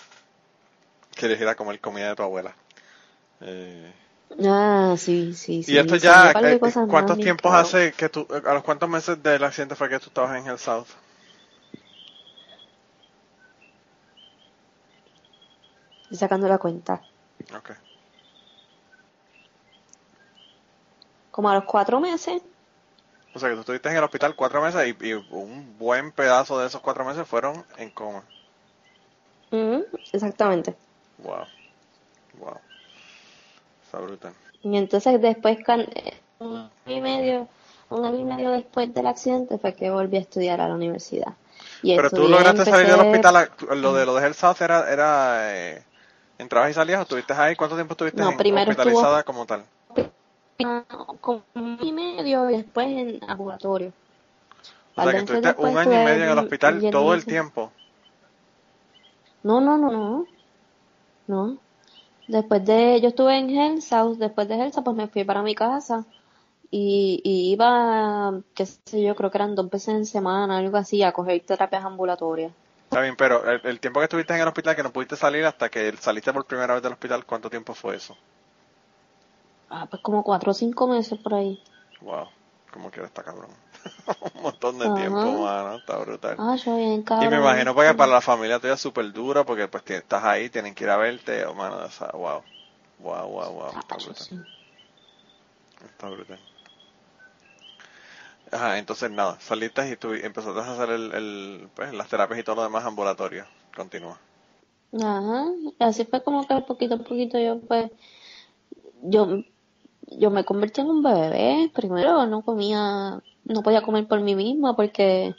Querías ir a comer comida de tu abuela. Eh, Ah, sí, sí, sí. y esto ya, eh, ¿cuántos tiempos claro. hace que tú, a los cuántos meses del accidente fue que tú estabas en el South? Estoy sacando la cuenta. Okay. Como a los cuatro meses. O sea que tú estuviste en el hospital cuatro meses y, y un buen pedazo de esos cuatro meses fueron en coma. Ujú, exactamente. Wow. Wow. Está brutal. Y entonces después, eh, un año y medio, un año y medio después del accidente fue que volví a estudiar a la universidad. Y Pero tú lograste salir del hospital, lo de lo de Health South era, era eh, entrabas y salías o estuviste ahí, ¿cuánto tiempo estuviste No, en- hospitalizada como tal? Como un año y medio y después en ambulatorio. O sea que después un año y medio en el hospital todo el tiempo. No, no, no, no. No. Después de, yo estuve en South, después de South, pues me fui para mi casa y, y iba, qué sé yo, creo que eran dos veces en semana, algo así, a coger terapias ambulatorias. Está bien, pero el, el tiempo que estuviste en el hospital que no pudiste salir hasta que saliste por primera vez del hospital, ¿cuánto tiempo fue eso? Ah, pues como cuatro o cinco meses por ahí. Wow, como quiera está cabrón. Un montón de Ajá. tiempo, mano, está brutal. Ah, yo bien Y cabrón. me imagino porque para la familia tuya es súper duro porque pues estás ahí, tienen que ir a verte, oh, mano, o sea, wow. Wow, wow, wow, está Ah, yo brutal. sí. Está brutal. Ajá, entonces nada, saliste y tú empezaste a hacer el, el, pues, las terapias y todo lo demás ambulatorio. Continúa. Ajá, y así fue como que poquito a poquito yo pues, yo, yo me convertí en un bebé. Primero no comía, no podía comer por mí misma porque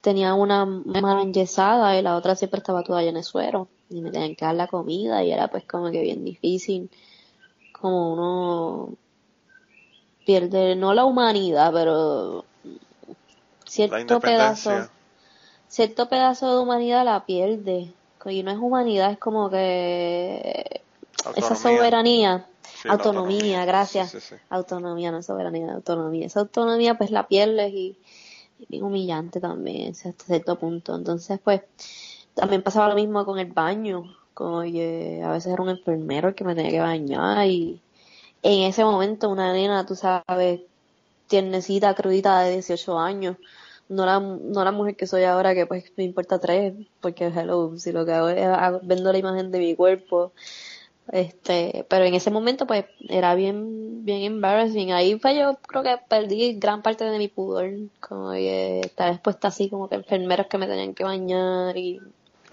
tenía una mano enyesada y la otra siempre estaba toda llena de suero y me tenían que dar la comida y era pues como que bien difícil, como uno pierde, no la humanidad, pero cierto pedazo cierto pedazo de humanidad la pierde. Y no es humanidad, es como que esa soberanía, Sí, autonomía, gracias. Sí, sí, sí. Autonomía, no soberanía, autonomía. Esa autonomía pues la pierdes y, y bien humillante también hasta cierto punto. Entonces pues también pasaba lo mismo con el baño, como que a veces era un enfermero el que me tenía que bañar y en ese momento una nena, tú sabes, tiernecita, crudita de 18 años, no la, no la mujer que soy ahora que pues me importa tres, porque hello, si lo que hago es hago- vendo la imagen de mi cuerpo, este, pero en ese momento pues era bien, bien embarrassing, ahí fue yo creo que perdí gran parte de mi pudor, como que estar expuesta así como que enfermeros que me tenían que bañar y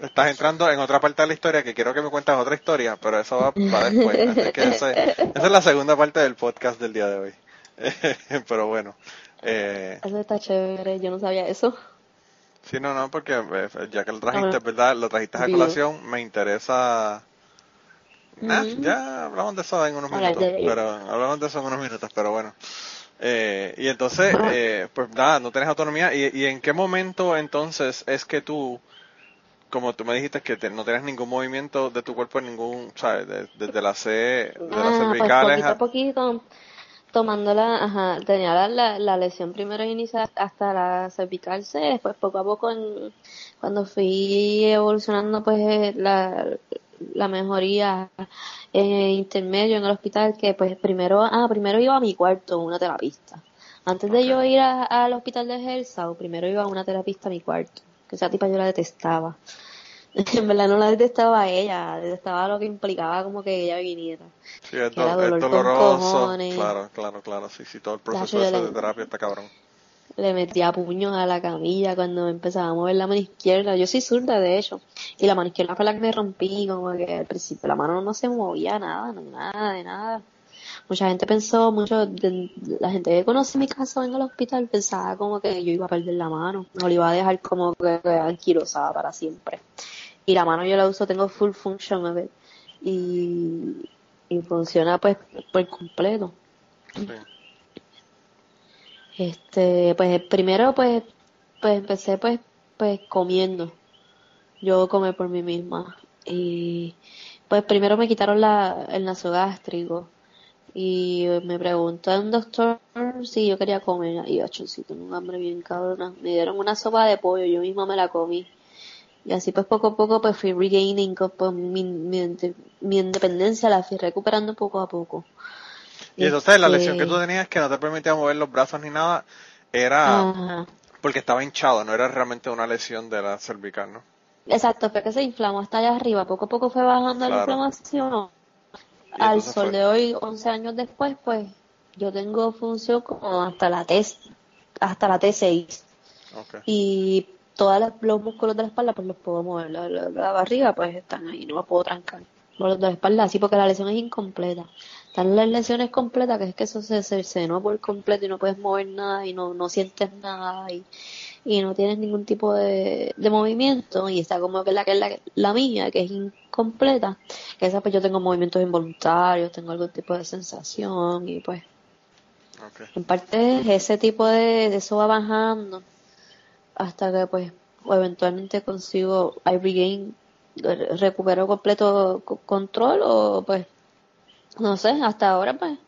Estás entrando en otra parte de la historia que quiero que me cuentes otra historia, pero eso va, va después. Así que esa es la segunda parte del podcast del día de hoy. pero bueno. Eh, eso está chévere, yo no sabía eso. sí, no, no, porque eh, ya que lo trajiste, ¿verdad? Lo trajiste a colación, me interesa... Nah, Ujú. ya hablamos de eso en unos minutos, de pero hablamos de eso en unos minutos, pero bueno. Eh, y entonces, eh, pues nada, no tienes autonomía. ¿Y, ¿Y en qué momento entonces es que tú, como tú me dijiste que te- no tienes ningún movimiento de tu cuerpo en ningún, ¿sabes? De- Desde la C, de las Ah, pues cervicales poquito a poquito, tomando la, ajá, tenía la, la, la lesión primero inicial hasta la cervical C, después poco a poco en- cuando fui evolucionando pues eh, la, la mejoría eh, intermedio en el hospital que pues primero, ah, primero iba a mi cuarto una terapista. Antes de yo ir al hospital de Hersau, primero iba a una terapista a mi cuarto, que esa tipa yo la detestaba. En verdad no la detestaba a ella, detestaba lo que implicaba como que ella viniera. Sí, es, do- dolor doloroso. Claro, claro, claro. Sí, sí, todo el proceso le- de terapia está cabrón. Le metía puños a la camilla cuando empezaba a mover la mano izquierda. Yo soy zurda, de hecho. Y la mano izquierda fue la que me rompí, como que al principio la mano no se movía nada, no, nada, de nada. Mucha gente pensó, mucho, de- la gente que conoce mi caso en el hospital pensaba como que yo iba a perder la mano, o le iba a dejar como que anquilosada para siempre. Y la mano yo la uso, tengo full function, a ver, y, y funciona pues por completo. Este, pues primero pues, pues empecé pues, pues comiendo. Yo comer por mí misma. Y pues primero me quitaron la, el nasogástrico. Y me preguntó un doctor si yo quería comer. Y yo, tengo un hambre bien cabrona. Me dieron una sopa de pollo, yo misma me la comí. Y así pues poco a poco pues fui regaining pues, mi, mi, independencia, la fui recuperando poco a poco. Y entonces la lesión que tú este tenías que no te permitía mover los brazos ni nada, era porque estaba hinchado, no era realmente una lesión de la cervical, ¿no? Exacto, fue que se inflamó hasta allá arriba, poco a poco fue bajando la inflamación. Al sol de hoy, 11 años después, pues yo tengo función como hasta la T, hasta la T6. Y todos los músculos de la espalda pues los puedo mover, la, barriga pues están ahí, no me puedo trancar. Los de espalda sí, porque la lesión es incompleta. Están las lesiones completas, que es que eso se cercenó por completo y no puedes mover nada y no, no sientes nada y, y no tienes ningún tipo de, de movimiento y está como que la que es la, la mía, que es incompleta, que esa pues yo tengo movimientos involuntarios, tengo algún tipo de sensación y pues en parte ese tipo de, de eso va bajando hasta que pues eventualmente consigo I regain recupero completo control o pues no sé hasta ahora pues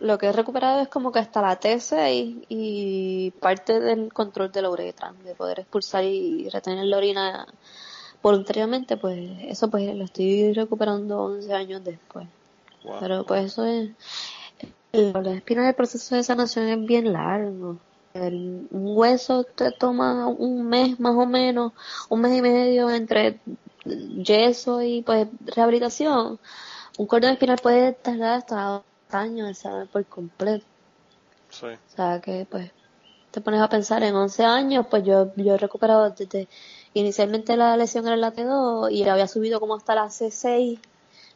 lo que he recuperado es como que hasta la T6 y parte del control de la uretra de poder expulsar y retener la orina voluntariamente pues eso pues lo estoy recuperando 11 años después. Pero pues eso es la espina del proceso de sanación es bien largo. Un hueso te toma un mes más o menos, un mes y medio entre yeso y pues rehabilitación. Un cordón espinal puede tardar hasta dos años en por completo. Sí. O sea que pues te pones a pensar en 11 años, pues yo, yo he recuperado desde inicialmente la lesión en la T2 y había subido como hasta la C6,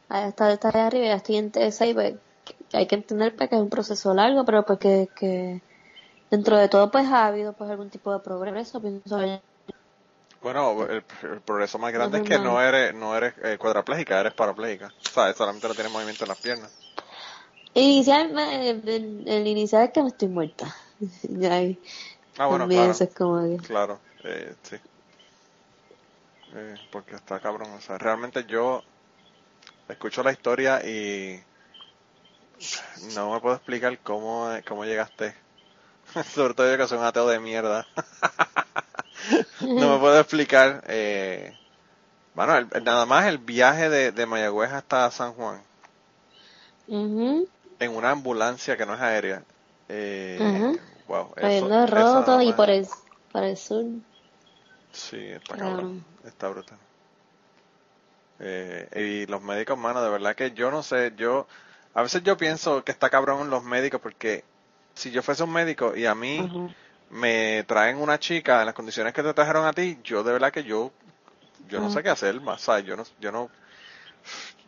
hasta, de arriba y estoy en T6, pues hay que entender pues, que es un proceso largo, pero pues que, que dentro de todo pues ha habido pues algún tipo de progreso pienso bueno el, progreso más grande es que no eres no eres eh, cuadraplégica eres parapléjica. O sea solamente no tienes movimiento en las piernas. Inicial el, el inicial es que me estoy muerta. Ah bueno claro. claro eh, sí. Eh, porque está cabrón o sea realmente yo escucho la historia y no me puedo explicar cómo cómo llegaste. Sobre todo yo que soy un ateo de mierda. no me puedo explicar. Eh, bueno, nada más el viaje de, de Mayagüez hasta San Juan. En una ambulancia que no es aérea. Eh, Wow. Eso, roto y por el, por el sur. Sí, está cabrón. Está brutal. Eh, y los médicos, mano, de verdad que yo no sé, yo, a veces yo pienso que está cabrón los médicos porque si yo fuese un médico y a mí me traen una chica en las condiciones que te trajeron a ti, yo de verdad que yo, yo no sé qué hacer más, o yo no, yo no,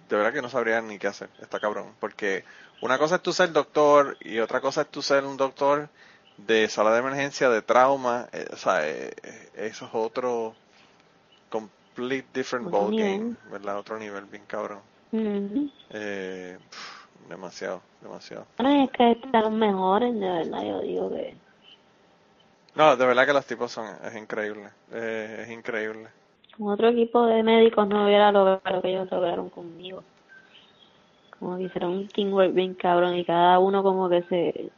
de verdad que no sabría ni qué hacer, está cabrón, porque una cosa es tú ser doctor y otra cosa es tú ser un doctor de sala de emergencia, de trauma, eh, o sea, eh, eh, eso es otro complete different ball game, ¿verdad? Otro nivel bien cabrón. eh, demasiado, demasiado. Bueno, es que están mejores, de verdad, yo digo que... No, de verdad que los tipos son, es increíble, es increíble. Con otro equipo de médicos no hubiera logrado lo que ellos lograron conmigo. Como que hicieron un teamwork bien cabrón y cada uno como que se,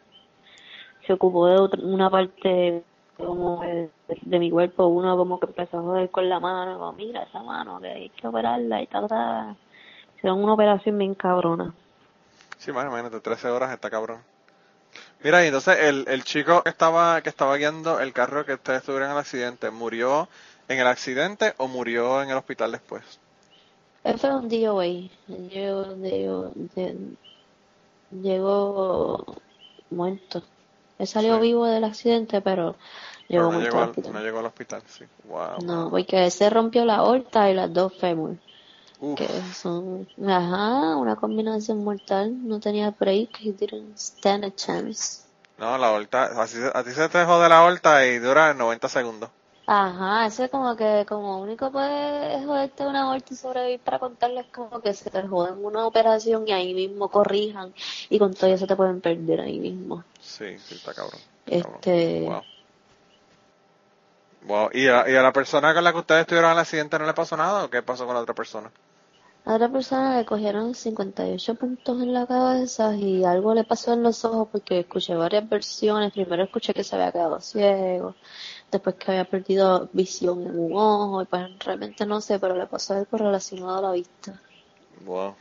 se ocupó de una parte como de, mi cuerpo, uno como que empezó a joder con la mano, como mira esa mano que hay que operarla y tal, tal. Hicieron una operación bien cabrona. Sí, más imagínate, 13 horas está cabrón. Mira, y entonces el, el chico que estaba, que estaba guiando el carro que ustedes tuvieron en el accidente, ¿murió en el accidente o murió en el hospital después? Él fue un DOA. Llegó, llegó, llegó muerto. Él salió vivo del accidente, pero llegó no llegó al, hospital. No llegó al hospital, sí. Wow. No, porque él se rompió la aorta y las dos fémur que son, ajá, una combinación mortal, no tenía break, he didn't stand a chance. No, la vuelta, así, a ti se te jode la vuelta y dura 90 segundos. Ajá, ese como que como único puede joderte una vuelta y sobrevivir para contarles como que se te joden una operación y ahí mismo corrijan y con todo eso te pueden perder ahí mismo. Sí, sí, está cabrón. este... Wow. Wow. ¿Y a, ¿Y a la persona con la que ustedes estuvieron en el accidente no le pasó nada o qué pasó con la otra persona? A otra persona le cogieron 58 puntos en la cabeza y algo le pasó en los ojos porque escuché varias versiones. Primero escuché que se había quedado ciego, después que había perdido visión en un ojo, y pues realmente no sé, pero le pasó algo relacionado a la vista. Wow.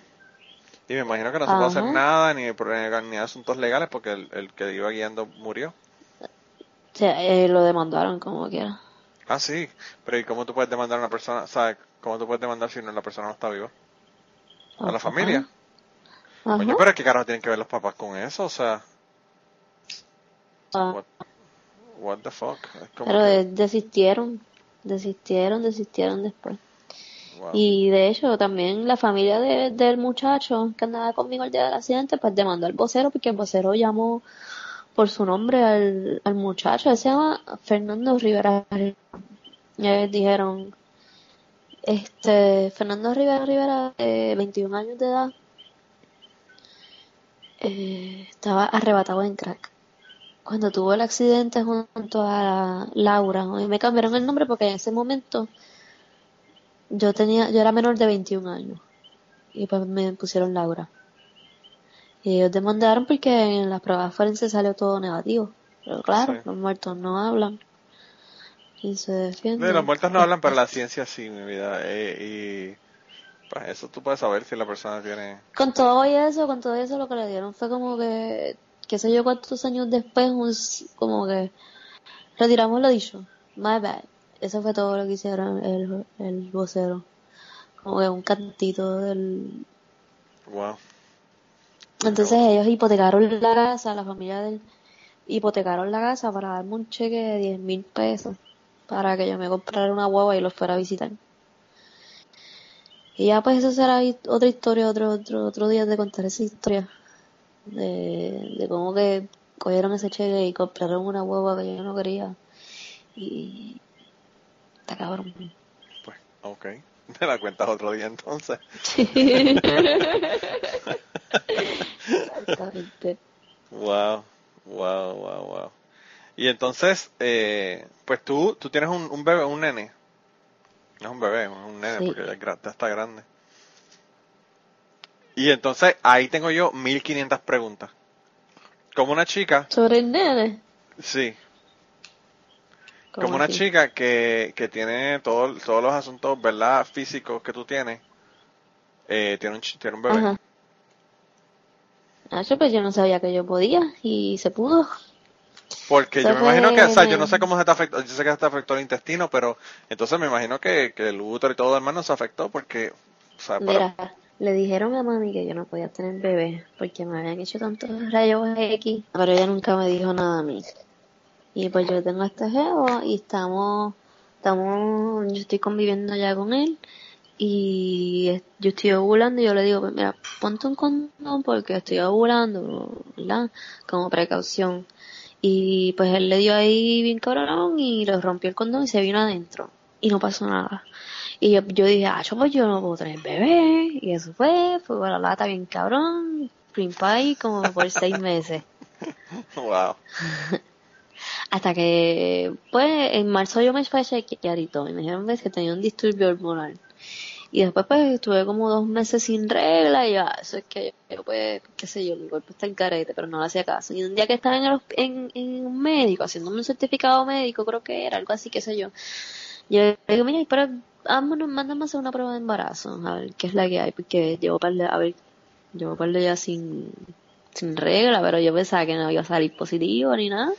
Y me imagino que no se puede hacer nada, ni, por- ni asuntos legales, porque el, el que iba guiando murió. Sea, eh, lo demandaron como quiera. Ah, sí. Pero ¿y cómo tú puedes demandar a una persona? ¿Sabes? ¿Cómo tú puedes demandar si no, la persona no está viva? ¿A la familia? Ajá. Coño, pero ¿qué carajo tienen que ver los papás con eso? O sea, Ah, what, what the fuck? Pero que- desistieron, desistieron, desistieron después. wow. Y de hecho, también la familia de- del muchacho que andaba conmigo el día del accidente, pues demandó al vocero porque el vocero llamó por su nombre al, al muchacho. Él se llama Fernando Rivera. Y ellos dijeron, este, Fernando Rivera Rivera, de 21 años de edad, eh, estaba arrebatado en crack. Cuando tuvo el accidente junto a Laura, y me cambiaron el nombre porque en ese momento yo tenía, yo era menor de 21 años. Y pues me pusieron Laura. Y ellos demandaron porque en las pruebas forenses salió todo negativo. Pero claro, Sí. los muertos no hablan. Y se defienden. De los muertos no hablan, pero la ciencia sí, mi vida. Eh, y pues eso tú puedes saber si la persona tiene... Con todo y eso, con todo eso lo que le dieron fue como que, qué sé yo cuántos años después, un como que retiramos lo dicho. My bad. Eso fue todo lo que hicieron el, el vocero. Como que un cantito del... Wow. Entonces ellos hipotecaron la casa, la familia del... Hipotecaron la casa para darme un cheque de 10 mil pesos para que yo me comprara una guagua y los fuera a visitar. Y ya pues eso será otra historia, otro, otro, otro día de contar esa historia. De, de cómo que cogieron ese cheque y compraron una guagua que yo no quería. Y está cabrón. Pues, ok. Me la cuentas otro día entonces. Exactamente. Wow, wow, wow, wow. Y entonces, eh, pues tú, tú tienes un, un bebé, un nene. No es un bebé, es un nene Sí. porque ya, está grande. Y entonces ahí tengo yo 1500 preguntas. Como una chica, Sobre el nene. sí, ¿Cómo como una así? chica que, que tiene todo, todos los asuntos, ¿verdad? Físicos que tú tienes, eh, tiene, un, tiene un bebé. Ajá. Nacho, pues yo no sabía que yo podía y se pudo. Porque yo me imagino que, o sea, yo no sé cómo se te afectó, yo sé que se te afectó el intestino, pero entonces me imagino que, que el útero y todo lo demás no se afectó porque, o sea, para- Mira, le dijeron a mami que yo no podía tener bebé porque me habían hecho tantos rayos X, pero ella nunca me dijo nada a mí. Y pues yo tengo este jevo y estamos, estamos, yo estoy conviviendo ya con él y yo estoy ovulando y yo le digo, pues mira, ponte un condón porque estoy ovulando, ¿verdad? Como precaución. Y pues él le dio ahí bien cabrón y lo rompió el condón y se vino adentro. Y no pasó nada. Y yo, yo dije, ah, yo, pues yo no puedo tener bebé. Y eso fue, fue para la lata bien cabrón. Plim pie como por seis meses. wow. Hasta que, pues, en marzo yo me fui a chequear y todo. Y me dijeron que tenía un disturbio hormonal. Y después, pues, estuve como dos meses sin regla. Y ya, eso es que yo, pues, qué sé yo, mi cuerpo está en carete, pero no le hacía caso. Y un día que estaba en, el en, un médico, haciéndome un certificado médico, creo que era, algo así, qué sé yo. Yo le digo, mira, pero vámonos, mándame a hacer una prueba de embarazo, a ver qué es la que hay, porque llevo par de, a ver, llevo par de ya sin, sin regla, pero yo pensaba que no iba a salir positivo ni nada.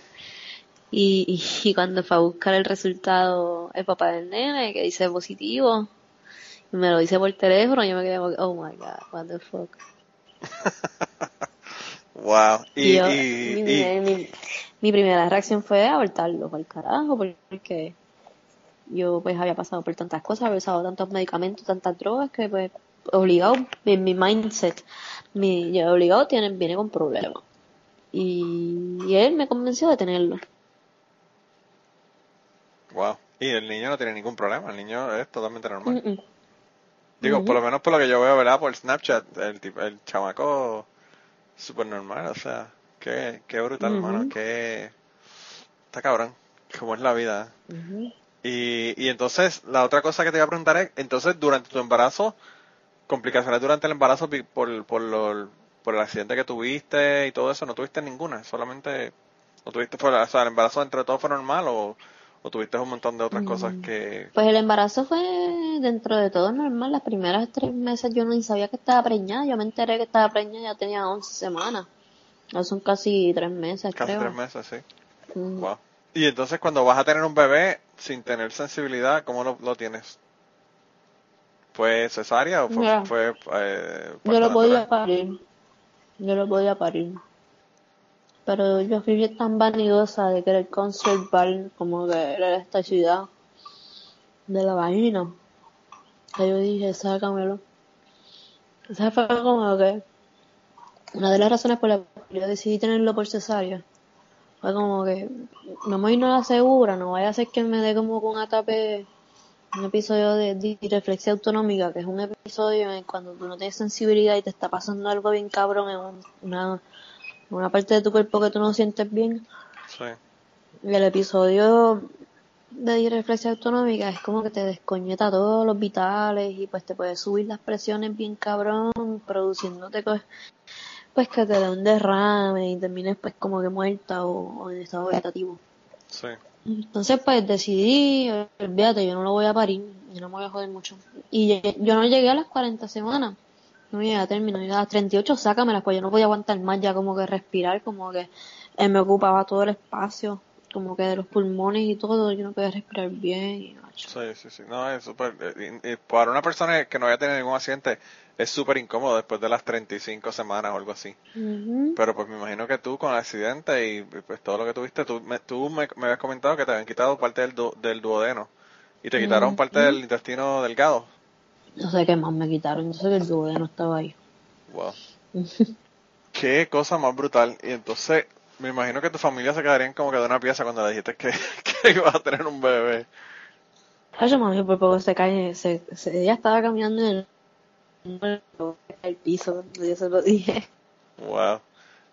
Y, cuando fue a buscar el resultado el papá del nene, que dice positivo, me lo dice por teléfono, yo me quedé como, oh my god, what the fuck. Wow. Y, Y yo, y, mi, y- mi- mi primera reacción fue abortarlo por carajo, porque yo pues había pasado por tantas cosas, había usado tantos medicamentos, tantas drogas, que pues obligado, en mi mindset, mi, yo obligado tiene, viene con problemas. Y, y él me convenció de tenerlo. wow. Y el niño no tiene ningún problema, el niño es totalmente normal. Mm, mm. Digo, por lo menos por lo que yo veo, ¿verdad? Por Snapchat, el, tipo- el chamaco súper normal, o sea, qué, qué brutal, Ujú. hermano, qué... Está cabrón, cómo es la vida. Y, y entonces, la otra cosa que te iba a preguntar es, entonces, durante tu embarazo, complicaciones durante el embarazo por, por, lo- por el accidente que tuviste y todo eso, no tuviste ninguna, solamente, no tuviste, fue, o sea, el embarazo dentro de todo fue normal o, o tuviste un montón de otras cosas que, Pues el embarazo fue dentro de todo normal. Las primeras tres meses yo ni sabía que estaba preñada. Yo me enteré que estaba preñada ya tenía 11 semanas. Ya son casi tres meses, casi creo. tres meses, sí. Mm. Wow. Y entonces cuando vas a tener un bebé sin tener sensibilidad, ¿cómo lo, lo tienes? ¿Fue cesárea o fue, eh, Yo lo podía parir. Yo lo podía parir. Pero yo fui tan vanidosa de querer conservar como que la elasticidad de la vagina. Que yo dije, sácamelo. Esa fue como que una de las razones por las que yo decidí tenerlo por cesárea. Fue como que no me voy a la segura, no vaya a ser que me dé como un atape, un episodio de disreflexia autonómica, que es un episodio en cuando tú no tienes sensibilidad y te está pasando algo bien cabrón en un- una, una parte de tu cuerpo que tú no sientes bien. Sí. Y el episodio de disreflexia autonómica es como que te descoñeta todos los vitales y pues te puede subir las presiones bien cabrón, produciéndote pues, pues que te dé un derrame y termines pues como que muerta o, o en estado vegetativo. Sí. Entonces pues decidí, olvídate, yo no lo voy a parir, yo no me voy a joder mucho. Y yo, yo no llegué a las 40 semanas, no llegué a término, llegué a las 38, sácamelas, pues yo no podía aguantar más ya como que respirar, como que eh, me ocupaba todo el espacio, como que de los pulmones y todo, yo no podía respirar bien. Y. Sí, sí, sí. No, es súper. eh, y- y para una persona que no haya tenido ningún accidente, es súper incómodo después de las 35 semanas o algo así. Pero pues me imagino que tú con el accidente y pues todo lo que tuviste, tú me, tú me, me habías comentado que te habían quitado parte del, du- del duodeno y te quitaron parte del intestino delgado. No sé qué más me quitaron, yo sé que el duodeno estaba ahí. Wow. Qué cosa más brutal. Y entonces me imagino que tu familia se quedarían como que de una pieza cuando le dijiste que, que ibas a tener un bebé. Ay, mami, por poco se cae, se, se- ella estaba caminando en el, el piso yo se lo dije. Wow.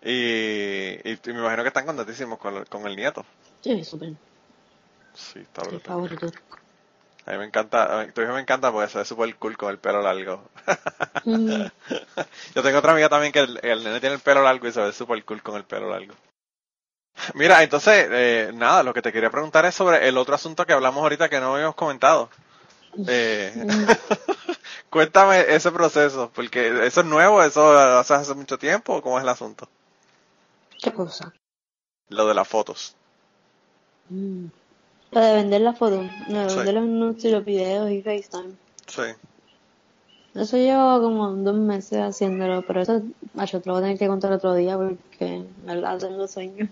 Y, y, y me imagino que están contentísimos con, el- con el nieto. Sí, súper, Sí, está brutal. A mí me encanta, a mí- tu hijo me encanta porque se ve súper cool con el pelo largo. Mm. Yo tengo otra amiga también que el, el nene tiene el pelo largo y se ve súper cool con el pelo largo. Mira, entonces, eh, nada, lo que te quería preguntar es sobre el otro asunto que hablamos ahorita que no habíamos comentado. Eh, cuéntame ese proceso, porque eso es nuevo, eso lo haces hace mucho tiempo, ¿cómo es el asunto? ¿Qué cosa? Lo de las fotos. Mm. Lo de vender las fotos, lo de Sí. vender los nudes y los videos y FaceTime. Sí. Eso llevo como dos meses haciéndolo, pero eso, macho, te lo voy a tener que contar otro día porque, en verdad, tengo sueño.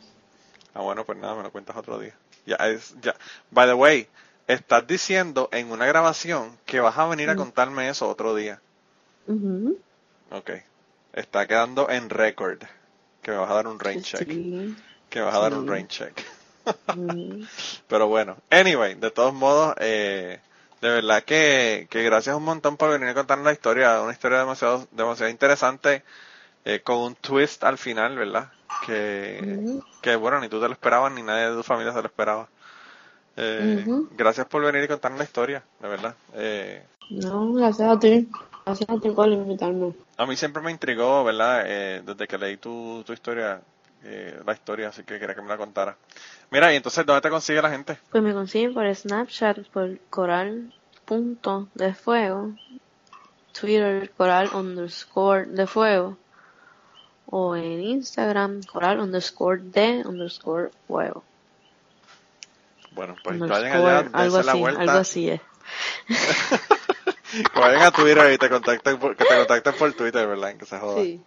Ah, bueno, pues nada, me lo cuentas otro día. Ya es, ya. By the way, estás diciendo en una grabación que vas a venir a contarme eso otro día. Ujú. Ok. Está quedando en récord. Que me vas a dar un rain check. Sí. Que me vas a dar Sí. un rain check. Mm. Pero bueno, anyway, de todos modos, eh, de verdad que, que gracias un montón por venir a contarnos la historia, una historia demasiado, demasiado interesante, eh, con un twist al final, ¿verdad? Que, que bueno, ni tú te lo esperabas, ni nadie de tu familia se lo esperaba. Eh. Gracias por venir y contarnos la historia, de verdad. Eh, No, gracias a ti. Gracias a ti por invitarme. a mí siempre me intrigó, ¿verdad? Eh, desde que leí tu, tu historia, eh, la historia, así que quería que me la contara. Mira, y entonces, ¿dónde te consigue la gente? Pues me consiguen por Snapchat, por coral punto de fuego, Twitter coral underscore de fuego, o en Instagram coral underscore de underscore fuego. Bueno, pues vayan allá, algo la así, vuelta. algo así es. que vayan a Twitter y te contacten por, que te contacten por Twitter, ¿verdad? Que se joda. Sí,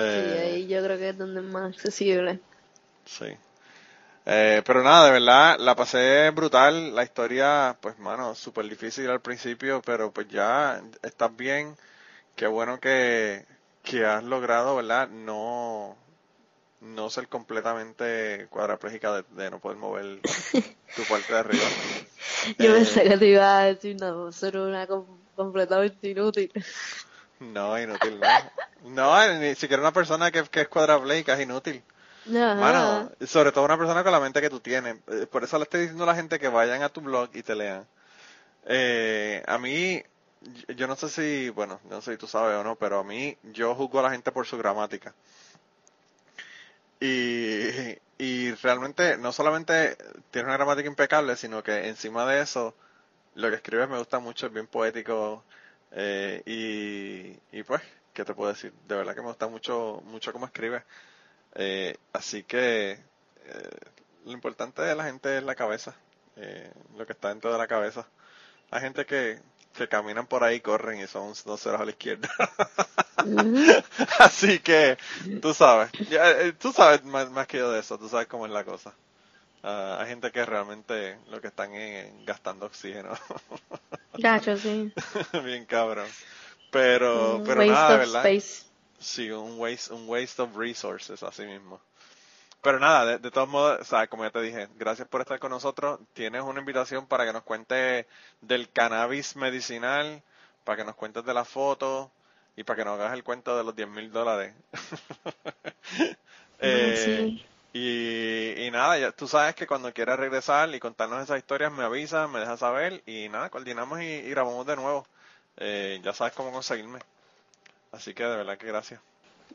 sí, Eh, ahí yo creo que es donde es más accesible. sí. Eh, pero nada, de verdad, la pasé brutal. La historia, pues, mano, súper difícil al principio, pero pues ya estás bien. Qué bueno que, que has logrado, ¿verdad? No, no ser completamente cuadraplégica de, de no poder mover tu parte de arriba. Yo Eh, pensé que te iba a decir, no, ser una com- completamente inútil. No, inútil, no. No, ni siquiera una persona que, que es cuadraplégica es inútil. Ajá. Mano, sobre todo una persona con la mente que tú tienes. Eh, Por eso le estoy diciendo a la gente que vayan a tu blog y te lean. Eh, a mí, yo- yo no sé si, bueno, no sé si tú sabes o no, pero a mí yo juzgo a la gente por su gramática. Y, y realmente no solamente tiene una gramática impecable, sino que encima de eso, lo que escribes me gusta mucho, es bien poético. eh, y, y pues, ¿qué te puedo decir? De verdad que me gusta mucho, mucho cómo escribes. Eh, así que eh, lo importante de la gente es la cabeza, eh, lo que está dentro de la cabeza. Hay gente que, que caminan por ahí, corren y son dos ceros a la izquierda. Así que, tú sabes, eh, tú sabes más, más que yo de eso, tú sabes cómo es la cosa. Ah, hay gente que realmente lo que están es gastando oxígeno, Gacho, sí. bien cabrón. Pero, Un pero waste nada, of ¿verdad? space. Sí, un waste, un waste of resources, así mismo. Pero nada, de, de todos modos, o sea, como ya te dije, gracias por estar con nosotros. Tienes una invitación para que nos cuentes del cannabis medicinal, para que nos cuentes de la foto y para que nos hagas el cuento de los 10 mil dólares. Eh, sí. y, y nada, ya, tú sabes que cuando quieras regresar y contarnos esas historias, me avisas, me dejas saber y nada, coordinamos y, y grabamos de nuevo. Eh, ya sabes cómo conseguirme. Así que de verdad que gracias.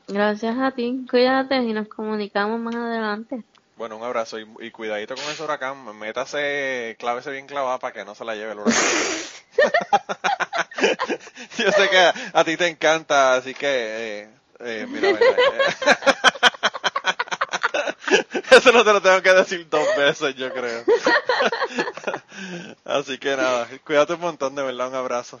Gracias a ti. Cuídate y nos comunicamos más adelante. Bueno, un abrazo y, y cuidadito con ese huracán. Métase, clávese bien clavada para que no se la lleve el huracán. Yo sé que a, ti te encanta, así que, eh, eh, mira, mira. Eso no te lo tengo que decir dos veces, yo creo. Así que nada, cuídate un montón, de verdad, un abrazo.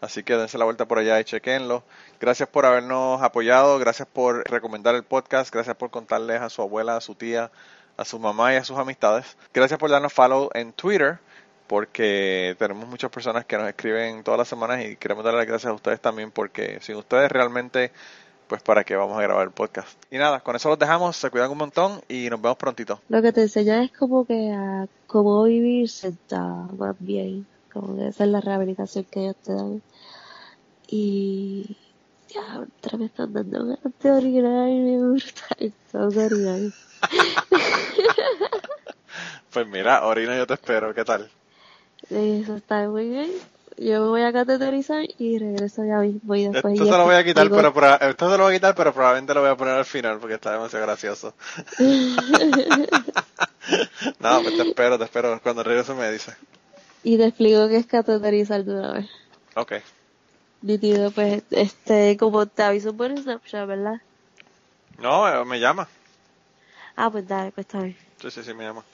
Así que dense la vuelta por allá y chequenlo. Gracias por habernos apoyado, gracias por recomendar el podcast, gracias por contarles a su abuela, a su tía, a su mamá y a sus amistades. Gracias por darnos follow en Twitter, porque tenemos muchas personas que nos escriben todas las semanas y queremos darle las gracias a ustedes también, porque sin ustedes realmente, pues para qué vamos a grabar el podcast. Y nada, con eso los dejamos, se cuidan un montón y nos vemos prontito. Lo que te enseña es como que a cómo vivir sentado más bien. Como que esa es la rehabilitación que ellos te dan. Y ya, otra vez están dando ganas de orinar y me gusta eso, orinar. Pues mira, Orina, yo te espero, ¿qué tal? Eso está muy bien. Yo me voy a cateterizar y regreso ya mismo y después Esto ya se lo voy a quitar, digo- pero esto se lo voy a quitar, pero probablemente lo voy a poner al final porque está demasiado gracioso. no, pues te espero, te espero. Cuando regrese me dice. Y te explico que es cateterizar de una vez. Ok. Nítido, pues, este, como te aviso por Snapchat, ¿verdad? No, eh, me llama. Ah, pues dale, pues está bien. Sí, sí, sí, me llama.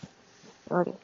Ok.